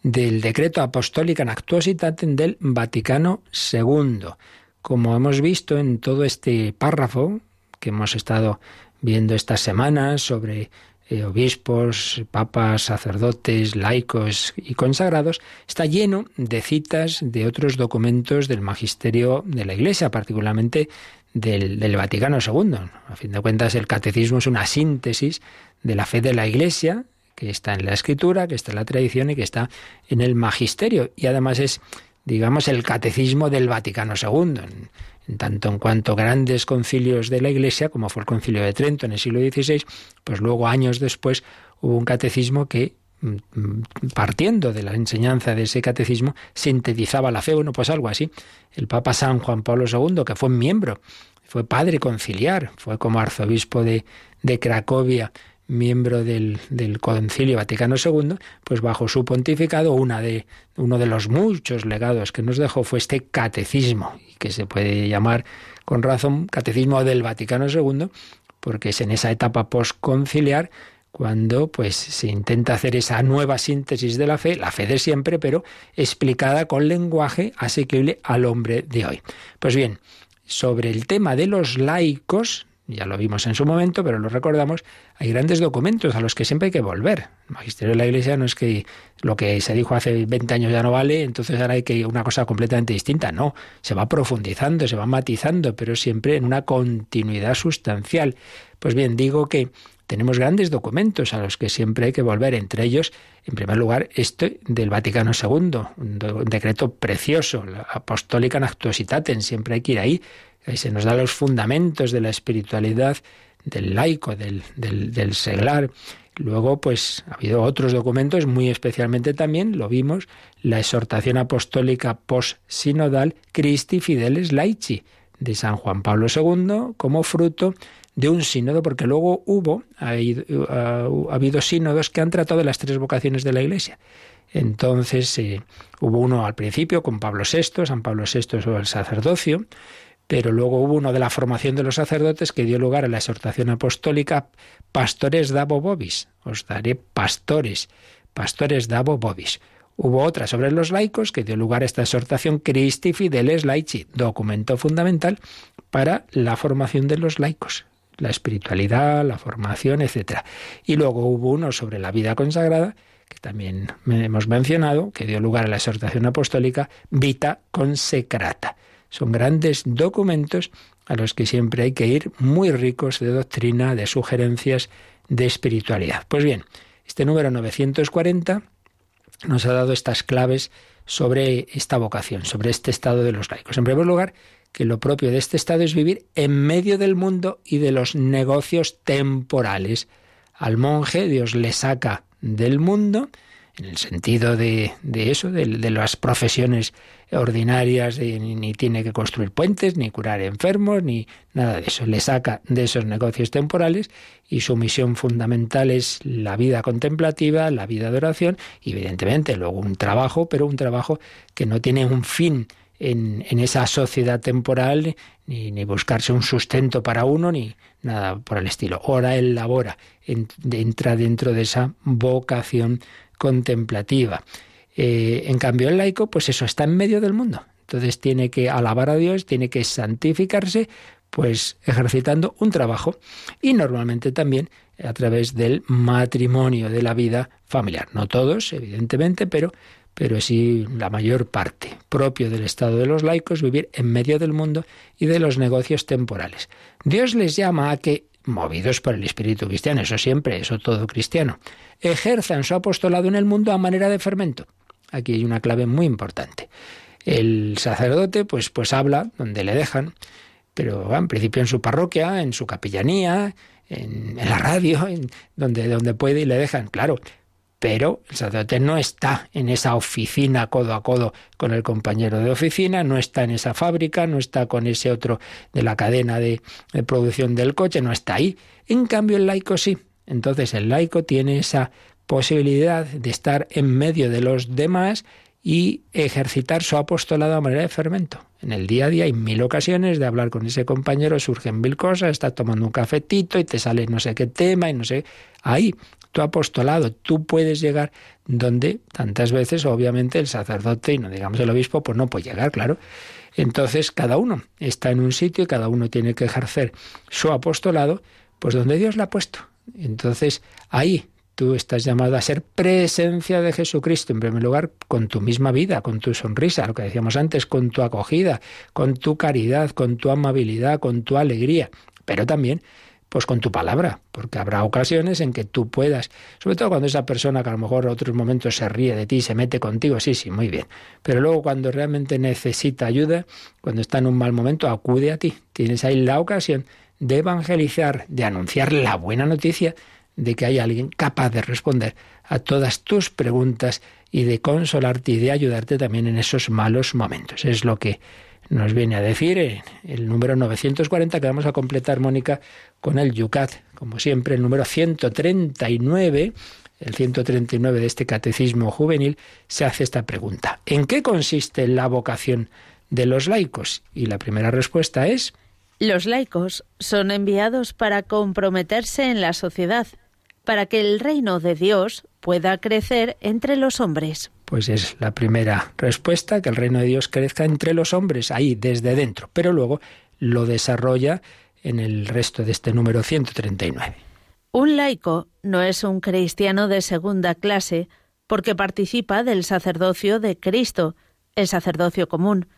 del decreto apostólica en actuositatem del Vaticano II. Como hemos visto en todo este párrafo que hemos estado viendo estas semanas sobre eh, obispos, papas, sacerdotes, laicos y consagrados, está lleno de citas de otros documentos del magisterio de la Iglesia, particularmente del, del, Vaticano II. A fin de cuentas, el catecismo es una síntesis de la fe de la Iglesia, que está en la escritura, que está en la tradición y que está en el magisterio. Y además es, digamos, el catecismo del Vaticano II. En, tanto en cuanto grandes concilios de la Iglesia, como fue el concilio de Trento en el siglo XVI, pues luego años después hubo un catecismo que mm, mm, partiendo de la enseñanza de ese catecismo, sintetizaba la fe, bueno, pues algo así. El Papa San Juan Pablo II, que fue miembro, fue padre conciliar, fue como arzobispo de, de Cracovia, miembro del, del, Concilio Vaticano II, pues bajo su pontificado una de, uno de los muchos legados que nos dejó fue este catecismo, que se puede llamar con razón catecismo del Vaticano II, porque es en esa etapa postconciliar cuando pues se intenta hacer esa nueva síntesis de la fe, la fe de siempre, pero explicada con lenguaje asequible al hombre de hoy. Pues bien, sobre el tema de los laicos, ya lo vimos en su momento, pero lo recordamos, hay grandes documentos a los que siempre hay que volver. El magisterio de la Iglesia no es que lo que se dijo hace 20 años ya no vale, entonces ahora hay que una cosa completamente distinta. No, se va profundizando, se va matizando, pero siempre en una continuidad sustancial. Pues bien, digo que tenemos grandes documentos a los que siempre hay que volver, entre ellos, en primer lugar, este del Vaticano II, un, decreto precioso, la Apostólica Actuositatem, siempre hay que ir ahí, ahí se nos da los fundamentos de la espiritualidad del laico, del, del, seglar. Luego, pues ha habido otros documentos, muy especialmente también, lo vimos, la exhortación apostólica post-sinodal Christi Fideles Laici, de San Juan Pablo II, como fruto de un sínodo, porque luego hubo, ha, habido sínodos que han tratado de las tres vocaciones de la Iglesia. Entonces eh, hubo uno al principio con Pablo VI, San Pablo VI sobre el sacerdocio, pero luego hubo uno de la formación de los sacerdotes que dio lugar a la exhortación apostólica Pastores dabo vobis, os daré pastores, pastores dabo vobis. Hubo otra sobre los laicos que dio lugar a esta exhortación Christi Fideles Laici, documento fundamental para la formación de los laicos la espiritualidad, la formación, etc. Y luego hubo uno sobre la vida consagrada, que también hemos mencionado, que dio lugar a la exhortación apostólica Vita Consecrata. Son grandes documentos a los que siempre hay que ir muy ricos de doctrina, de sugerencias, de espiritualidad. Pues bien, este número 940 nos ha dado estas claves sobre esta vocación, sobre este estado de los laicos. En primer lugar, que lo propio de este estado es vivir en medio del mundo y de los negocios temporales. Al monje Dios le saca del mundo, en el sentido de, eso, de, las profesiones ordinarias, ni, tiene que construir puentes, ni curar enfermos, ni nada de eso. Le saca de esos negocios temporales y su misión fundamental es la vida contemplativa, la vida de oración y evidentemente luego un trabajo, pero un trabajo que no tiene un fin en, esa sociedad temporal, ni, buscarse un sustento para uno, ni nada por el estilo. Ora él labora, entra dentro de esa vocación contemplativa. Eh, en cambio, el laico, pues eso, está en medio del mundo. Entonces tiene que alabar a Dios, tiene que santificarse pues ejercitando un trabajo y normalmente también a través del matrimonio, de la vida familiar. No todos, evidentemente, pero, pero sí la mayor parte, propio del estado de los laicos, vivir en medio del mundo y de los negocios temporales. Dios les llama a que, movidos por el espíritu cristiano, eso siempre, eso todo cristiano, ejerzan su apostolado en el mundo a manera de fermento. Aquí hay una clave muy importante. El sacerdote, pues, pues habla donde le dejan, pero en principio en su parroquia, en su capellanía, en, la radio, en donde, donde puede y le dejan, claro. Pero el sacerdote no está en esa oficina codo a codo con el compañero de oficina, no está en esa fábrica, no está con ese otro de la cadena de, producción del coche, no está ahí. En cambio el laico sí. Entonces el laico tiene esa posibilidad de estar en medio de los demás y ejercitar su apostolado a manera de fermento. En el día a día hay mil ocasiones de hablar con ese compañero, surgen mil cosas, estás tomando un cafetito y te sale no sé qué tema y no sé. Ahí, tu apostolado, tú puedes llegar donde tantas veces, obviamente, el sacerdote y no digamos el obispo, pues no puede llegar, claro. Entonces, cada uno está en un sitio y cada uno tiene que ejercer su apostolado, pues donde Dios le ha puesto. Entonces, ahí Tú estás llamado a ser presencia de Jesucristo, en primer lugar, con tu misma vida, con tu sonrisa, lo que decíamos antes, con tu acogida, con tu caridad, con tu amabilidad, con tu alegría, pero también pues con tu palabra, porque habrá ocasiones en que tú puedas, sobre todo cuando esa persona que a lo mejor en otros momentos se ríe de ti, se mete contigo, sí, sí, muy bien, pero luego cuando realmente necesita ayuda, cuando está en un mal momento, acude a ti, tienes ahí la ocasión de evangelizar, de anunciar la buena noticia de que hay alguien capaz de responder a todas tus preguntas y de consolarte y de ayudarte también en esos malos momentos. Es lo que nos viene a decir el número 940 que vamos a completar, Mónica, con el Yucat. Como siempre, el número 139, el 139 de este catecismo juvenil, se hace esta pregunta. ¿En qué consiste la vocación de los laicos? Y la primera respuesta es... Los laicos son enviados para comprometerse en la sociedad, para que el reino de Dios pueda crecer entre los hombres. Pues es la primera respuesta, que el reino de Dios crezca entre los hombres, ahí, desde dentro, pero luego lo desarrolla en el resto de este número 139. Un laico no es un cristiano de segunda clase porque participa del sacerdocio de Cristo, el sacerdocio común.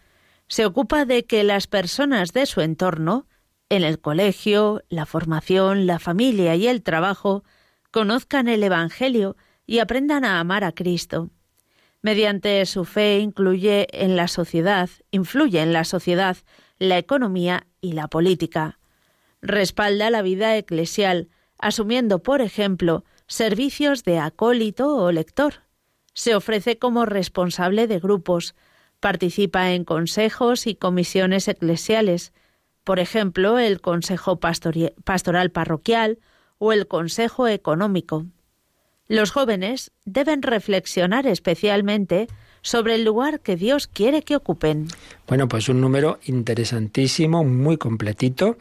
Se ocupa de que las personas de su entorno, en el colegio, la formación, la familia y el trabajo, conozcan el Evangelio y aprendan a amar a Cristo. Mediante su fe incluye en la sociedad, influye en la sociedad, la economía y la política. Respalda la vida eclesial, asumiendo, por ejemplo, servicios de acólito o lector. Se ofrece como responsable de grupos, participa en consejos y comisiones eclesiales, por ejemplo, el Consejo Pastoral Parroquial o el Consejo Económico. Los jóvenes deben reflexionar especialmente sobre el lugar que Dios quiere que ocupen. Bueno, pues un número interesantísimo, muy completito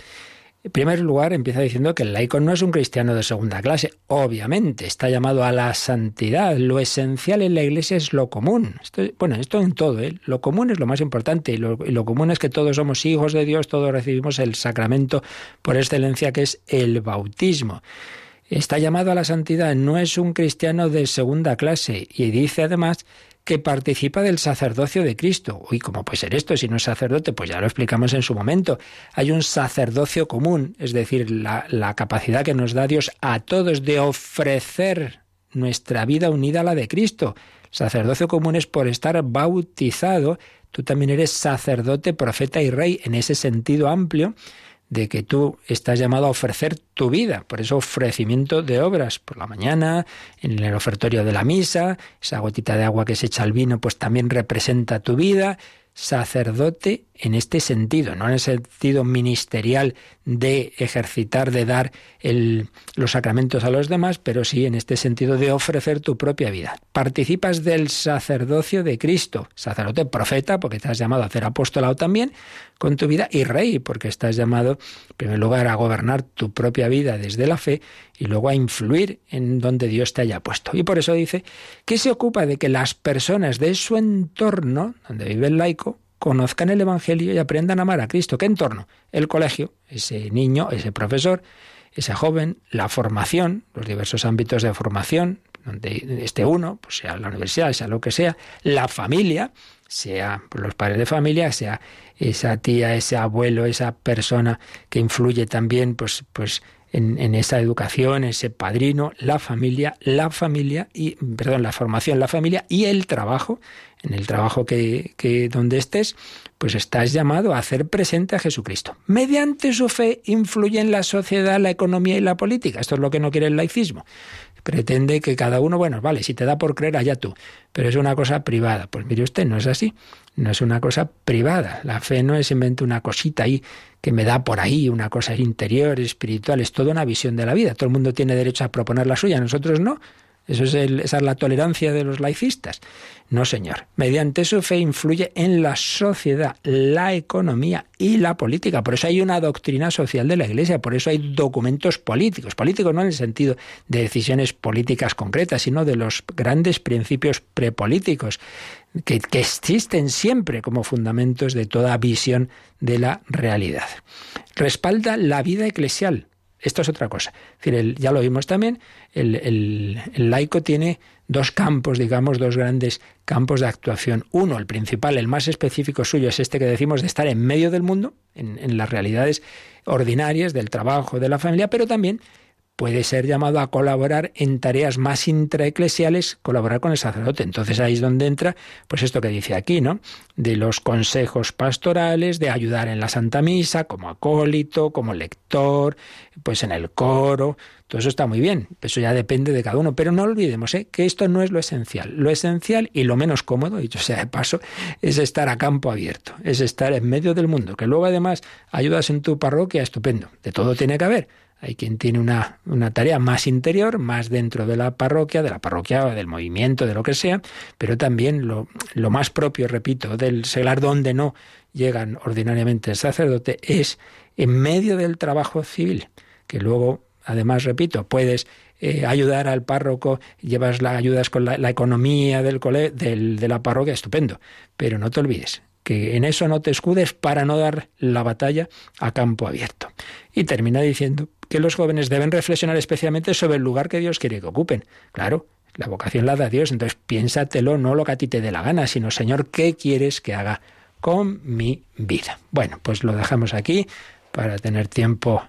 en primer lugar, empieza diciendo que el laico no es un cristiano de segunda clase. Obviamente, está llamado a la santidad. Lo esencial en la iglesia es lo común. bueno, esto en todo. ¿eh? Lo común es lo más importante. Y lo, y lo común es que todos somos hijos de Dios, todos recibimos el sacramento por excelencia que es el bautismo. Está llamado a la santidad, no es un cristiano de segunda clase. Y dice además que participa del sacerdocio de Cristo. Uy, ¿cómo puede ser esto si no es sacerdote? Pues ya lo explicamos en su momento. Hay un sacerdocio común, es decir, la, la capacidad que nos da Dios a todos de ofrecer nuestra vida unida a la de Cristo. Sacerdocio común es por estar bautizado. Tú también eres sacerdote, profeta y rey en ese sentido amplio de que tú estás llamado a ofrecer tu vida. Por eso ofrecimiento de obras por la mañana, en el ofertorio de la misa, esa gotita de agua que se echa al vino, pues también representa tu vida sacerdote en este sentido, no en el sentido ministerial de ejercitar, de dar los sacramentos a los demás, pero sí en este sentido de ofrecer tu propia vida. Participas del sacerdocio de Cristo, sacerdote profeta, porque estás llamado a hacer apostolado también con tu vida, y rey, porque estás llamado, en primer lugar, a gobernar tu propia vida desde la fe y luego a influir en donde Dios te haya puesto. Y por eso dice que se ocupa de que las personas de su entorno, donde vive el laico, conozcan el Evangelio y aprendan a amar a Cristo. ¿Qué entorno? El colegio, ese niño, ese profesor, ese joven, la formación, los diversos ámbitos de formación, donde esté uno, pues sea la universidad, sea lo que sea, la familia, sea los padres de familia, sea esa tía, ese abuelo, esa persona que influye también, pues, pues en, en, esa educación, ese padrino, la familia, la familia y, perdón, la formación, la familia y el trabajo, en el trabajo que, que donde estés, pues estás llamado a hacer presente a Jesucristo. Mediante su fe influye en la sociedad, la economía y la política. Esto es lo que no quiere el laicismo pretende que cada uno, bueno, vale, si te da por creer, allá tú, pero es una cosa privada. Pues mire usted, no es así, no es una cosa privada. La fe no es simplemente una cosita ahí que me da por ahí, una cosa interior, espiritual, es toda una visión de la vida. Todo el mundo tiene derecho a proponer la suya, nosotros no. Eso es esa es la tolerancia de los laicistas. No, señor. Mediante su fe influye en la sociedad, la economía y la política. Por eso hay una doctrina social de la Iglesia, por eso hay documentos políticos. Políticos no en el sentido de decisiones políticas concretas, sino de los grandes principios prepolíticos que, que existen siempre como fundamentos de toda visión de la realidad. Respalda la vida eclesial esto es otra cosa. decir, ya lo vimos también, el, laico tiene dos campos, digamos, dos grandes campos de actuación. Uno, el principal, el más específico suyo, es este que decimos de estar en medio del mundo, en las realidades ordinarias del trabajo, de la familia, pero también puede ser llamado a colaborar en tareas más intraeclesiales, colaborar con el sacerdote. Entonces ahí es donde entra, pues esto que dice aquí, ¿no? De los consejos pastorales, de ayudar en la Santa Misa, como acólito, como lector, pues en el coro. Todo eso está muy bien, eso ya depende de cada uno. Pero no olvidemos ¿eh? que esto no es lo esencial. Lo esencial y lo menos cómodo, dicho sea de paso, es estar a campo abierto, es estar en medio del mundo. Que luego además ayudas en tu parroquia, estupendo. De todo tiene que haber hay quien tiene una, una, tarea más interior, más dentro de la parroquia, de la parroquia del movimiento, de lo que sea, pero también lo, más propio, repito, del seglar donde no llegan ordinariamente el sacerdote es en medio del trabajo civil, que luego, además, repito, puedes eh, ayudar al párroco, llevas la ayudas con la, economía del, cole, del, de la parroquia, estupendo, pero no te olvides que en eso no te escudes para no dar la batalla a campo abierto. Y termina diciendo que los jóvenes deben reflexionar especialmente sobre el lugar que Dios quiere que ocupen. Claro, la vocación la da Dios, entonces piénsatelo, no lo que a ti te dé la gana, sino, Señor, ¿qué quieres que haga con mi vida? Bueno, pues lo dejamos aquí para tener tiempo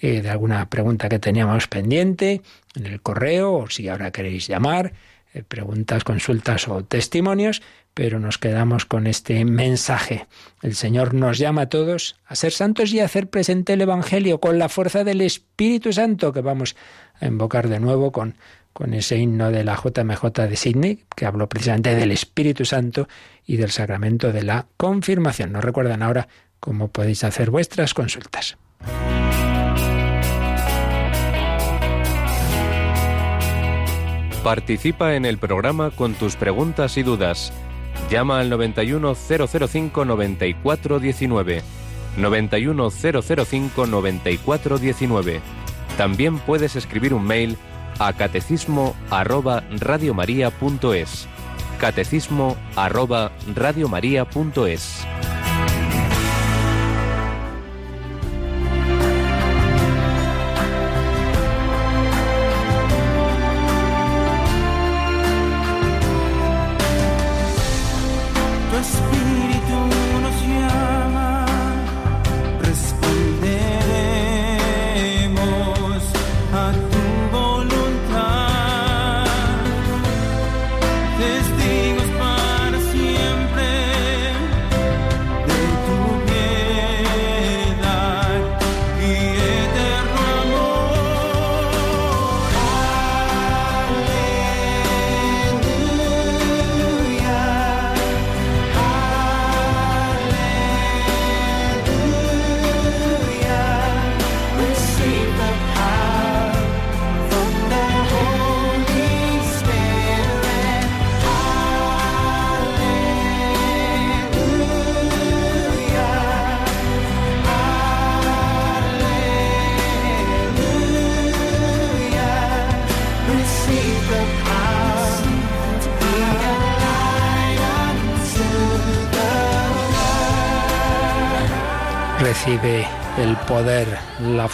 eh, de alguna pregunta que teníamos pendiente en el correo, o si ahora queréis llamar, eh, preguntas, consultas o testimonios pero nos quedamos con este mensaje. El Señor nos llama a todos a ser santos y a hacer presente el Evangelio con la fuerza del Espíritu Santo que vamos a invocar de nuevo con, con ese himno de la JMJ de Sydney, que habló precisamente del Espíritu Santo y del sacramento de la confirmación. Nos recuerdan ahora cómo podéis hacer vuestras consultas. Participa en el programa con tus preguntas y dudas Llama al 91005 9419. 91005 9419. También puedes escribir un mail a catecismo arroba. Catecismo arroba radiomaria.es.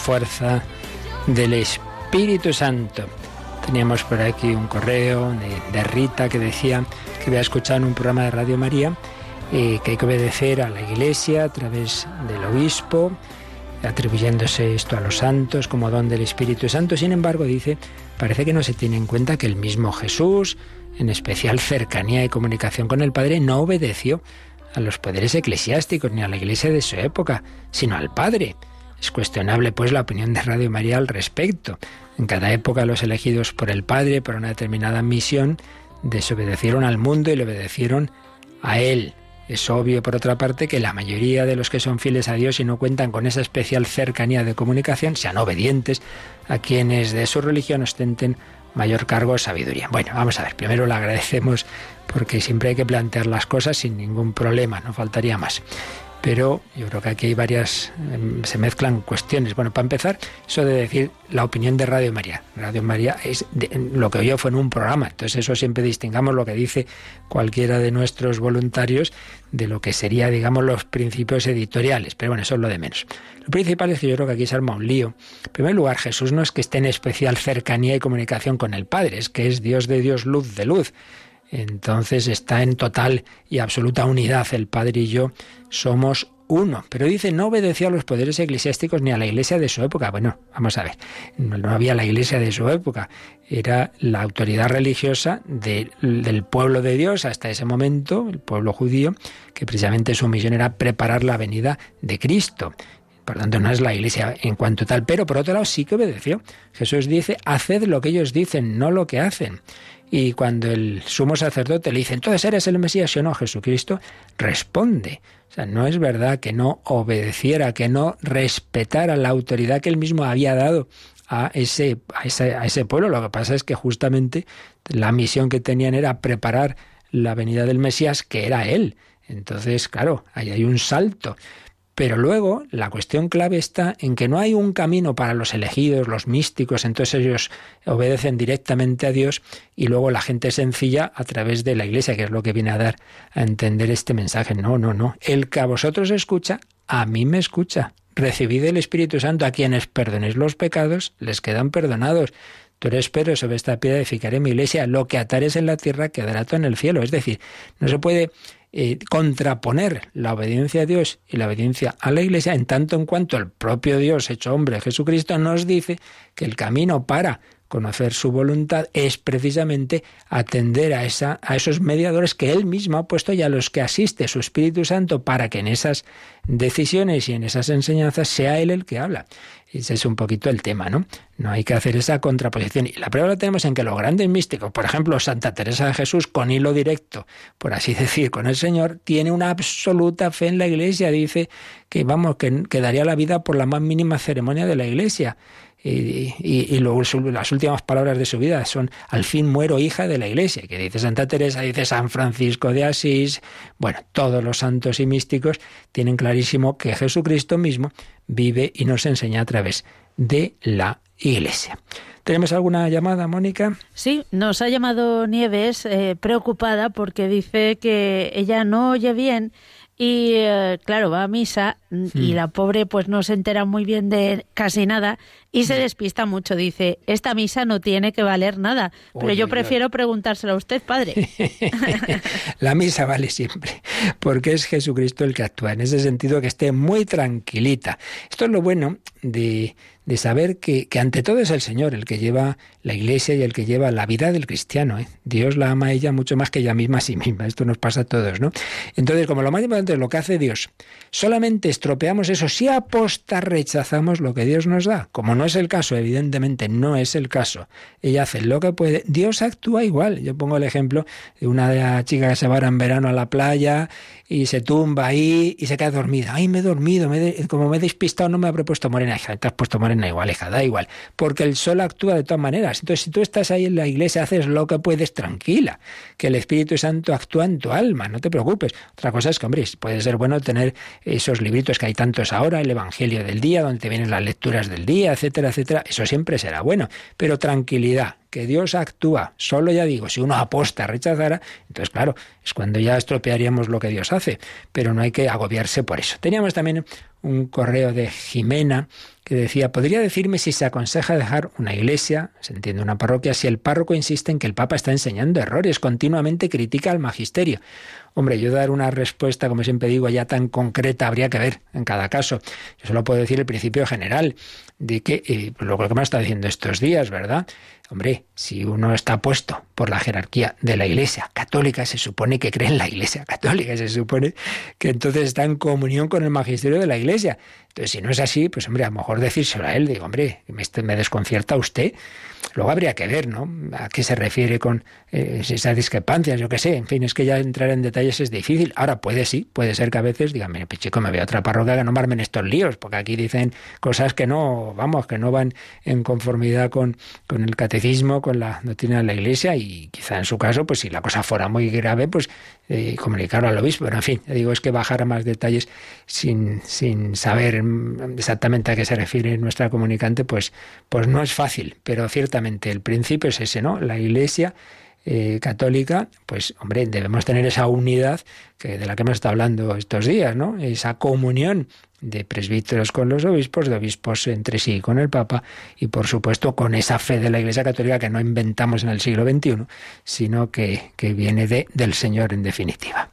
fuerza del Espíritu Santo. Teníamos por aquí un correo de, Rita que decía que había escuchado en un programa de Radio María eh, que hay que obedecer a la Iglesia a través del obispo, atribuyéndose esto a los santos como don del Espíritu Santo. Sin embargo, dice, parece que no se tiene en cuenta que el mismo Jesús, en especial cercanía y comunicación con el Padre, no obedeció a los poderes eclesiásticos ni a la Iglesia de su época, sino al Padre. Es cuestionable, pues, la opinión de Radio María al respecto. En cada época los elegidos por el Padre para una determinada misión desobedecieron al mundo y le obedecieron a Él. Es obvio, por otra parte, que la mayoría de los que son fieles a Dios y no cuentan con esa especial cercanía de comunicación sean obedientes a quienes de su religión ostenten mayor cargo de sabiduría. Bueno, vamos a ver, primero le agradecemos porque siempre hay que plantear las cosas sin ningún problema, no faltaría más pero yo creo que aquí hay varias, em, se mezclan cuestiones. Bueno, para empezar, eso de decir la opinión de Radio María. Radio María es lo que oyó fue en un programa, entonces eso siempre distingamos lo que dice cualquiera de nuestros voluntarios de lo que sería, digamos, los principios editoriales, pero bueno, eso es lo de menos. Lo principal es que yo creo que aquí se arma un lío. En primer lugar, Jesús no es que esté en especial cercanía y comunicación con el Padre, es que es Dios de Dios, luz de luz. Entonces está en total y absoluta unidad. El Padre y yo somos uno. Pero dice, no obedecía a los poderes eclesiásticos ni a la iglesia de su época. Bueno, vamos a ver, no había la iglesia de su época. Era la autoridad religiosa del pueblo de Dios hasta ese momento, el pueblo judío, que precisamente su misión era preparar la venida de Cristo. Por tanto, no es la iglesia en cuanto tal, pero por otro lado sí que obedeció. Jesús dice, haced lo que ellos dicen, no lo que hacen. Y cuando el sumo sacerdote le dice, entonces eres el Mesías o no, Jesucristo responde. O sea, no es verdad que no obedeciera, que no respetara la autoridad que él mismo había dado a ese, a ese, a ese pueblo. Lo que pasa es que justamente la misión que tenían era preparar la venida del Mesías, que era él. Entonces, claro, ahí hay un salto. Pero luego la cuestión clave está en que no hay un camino para los elegidos, los místicos, entonces ellos obedecen directamente a Dios y luego la gente sencilla a través de la iglesia, que es lo que viene a dar a entender este mensaje. No, no, no. El que a vosotros escucha, a mí me escucha. Recibid el Espíritu Santo a quienes perdonéis los pecados, les quedan perdonados. Tú eres Pedro, sobre esta piedra edificaré mi iglesia. Lo que atares en la tierra quedará todo en el cielo. Es decir, no se puede eh, contraponer la obediencia a Dios y la obediencia a la Iglesia en tanto en cuanto el propio Dios hecho hombre, Jesucristo, nos dice que el camino para conocer su voluntad es precisamente atender a, esa, a esos mediadores que Él mismo ha puesto y a los que asiste su Espíritu Santo para que en esas decisiones y en esas enseñanzas sea Él el que habla. Ese es un poquito el tema, ¿no? No hay que hacer esa contraposición. Y la prueba la tenemos en que los grandes místicos, por ejemplo, Santa Teresa de Jesús, con hilo directo, por así decir, con el Señor, tiene una absoluta fe en la Iglesia. Dice que, vamos, que, que daría la vida por la más mínima ceremonia de la Iglesia y, luego las últimas palabras de su vida son al fin muero hija de la iglesia, que dice Santa Teresa, dice San Francisco de Asís, bueno, todos los santos y místicos tienen clarísimo que Jesucristo mismo vive y nos enseña a través de la iglesia. ¿Tenemos alguna llamada, Mónica? Sí, nos ha llamado Nieves eh, preocupada porque dice que ella no oye bien y eh, claro, va a misa y hmm. la pobre pues no se entera muy bien de casi nada y se hmm. despista mucho. Dice, esta misa no tiene que valer nada, pero yo prefiero preguntárselo a usted, padre. la misa vale siempre, porque es Jesucristo el que actúa. En ese sentido, que esté muy tranquilita. Esto es lo bueno de, de saber que, que, ante todo es el Señor el que lleva la iglesia y el que lleva la vida del cristiano. ¿eh? Dios la ama a ella mucho más que ella misma a sí misma. Esto nos pasa a todos, ¿no? Entonces, como lo más importante es lo que hace Dios, solamente estropeamos eso si aposta rechazamos lo que Dios nos da. Como no es el caso, evidentemente no es el caso. Ella hace lo que puede. Dios actúa igual. Yo pongo el ejemplo de una chica que se va en verano a la playa y se tumba ahí y se queda dormida. Ay, me he dormido, como me he despistado, no me ha propuesto morena. Te has puesto morena igual, hija, da igual. Porque el sol actúa de todas maneras. Entonces, si tú estás ahí en la iglesia, haces lo que puedes, tranquila. Que el Espíritu Santo actúa en tu alma, no te preocupes. Otra cosa es que, hombre, puede ser bueno tener esos libritos que hay tantos ahora, el Evangelio del día, donde te vienen las lecturas del día, etcétera, etcétera. Eso siempre será bueno. Pero tranquilidad, que Dios actúa. Solo ya digo, si uno aposta, rechazara, entonces claro, es cuando ya estropearíamos lo que Dios hace, pero no hay que agobiarse por eso. Teníamos también un correo de Jimena que decía, ¿podría decirme si se aconseja dejar una iglesia, se entiende una parroquia, si el párroco insiste en que el Papa está enseñando errores, continuamente critica al magisterio? Hombre, yo dar una respuesta, como siempre digo, ya tan concreta, habría que ver en cada caso. Yo solo puedo decir el principio general de que, eh, lo que me está diciendo estos días, ¿verdad? Hombre, si uno está puesto por la jerarquía de la Iglesia católica, se supone que cree en la Iglesia católica, se supone que entonces está en comunión con el magisterio de la Iglesia. Entonces, si no es así, pues hombre, a lo mejor decírselo a él, digo, hombre, me, me desconcierta usted. Luego habría que ver, ¿no? ¿A qué se refiere con eh, esas discrepancias? Yo qué sé. En fin, es que ya entrar en detalles es difícil. Ahora puede sí, puede ser que a veces digan, mire, pues chico, me voy a otra parroquia que no armen estos líos, porque aquí dicen cosas que no, vamos, que no van en conformidad con, con el catecismo, con la doctrina de la Iglesia, y quizá en su caso, pues si la cosa fuera muy grave, pues eh, comunicarlo al obispo. Pero en fin, digo, es que bajar a más detalles sin, sin saber exactamente a qué se refiere nuestra comunicante, pues, pues no es fácil. Pero ciertamente el principio es ese, ¿no? La Iglesia eh, católica, pues hombre, debemos tener esa unidad que, de la que hemos estado hablando estos días, ¿no? Esa comunión de presbíteros con los obispos, de obispos entre sí con el Papa y por supuesto con esa fe de la Iglesia Católica que no inventamos en el siglo XXI, sino que, que viene de, del Señor en definitiva.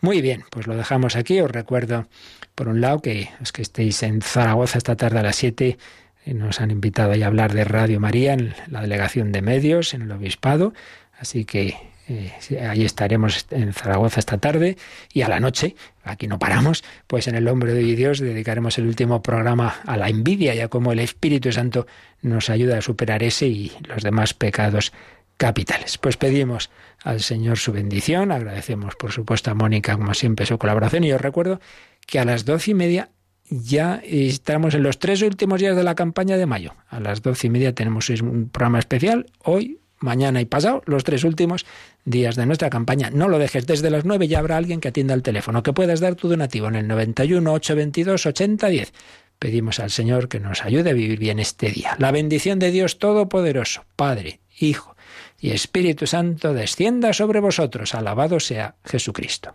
Muy bien, pues lo dejamos aquí. Os recuerdo, por un lado, que los que estéis en Zaragoza esta tarde a las 7 eh, nos han invitado a hablar de Radio María en la delegación de medios, en el obispado. Así que eh, ahí estaremos en Zaragoza esta tarde y a la noche, aquí no paramos, pues en el Hombre de Dios dedicaremos el último programa a la envidia, ya como el Espíritu Santo nos ayuda a superar ese y los demás pecados capitales. Pues pedimos al Señor su bendición, agradecemos por supuesto a Mónica como siempre su colaboración y os recuerdo que a las doce y media ya estamos en los tres últimos días de la campaña de mayo. A las doce y media tenemos un programa especial, hoy, mañana y pasado, los tres últimos días de nuestra campaña. No lo dejes desde las nueve, ya habrá alguien que atienda el teléfono, que puedas dar tu donativo en el 91 822 8010. Pedimos al Señor que nos ayude a vivir bien este día. La bendición de Dios Todopoderoso, Padre, Hijo y Espíritu Santo descienda sobre vosotros. Alabado sea Jesucristo.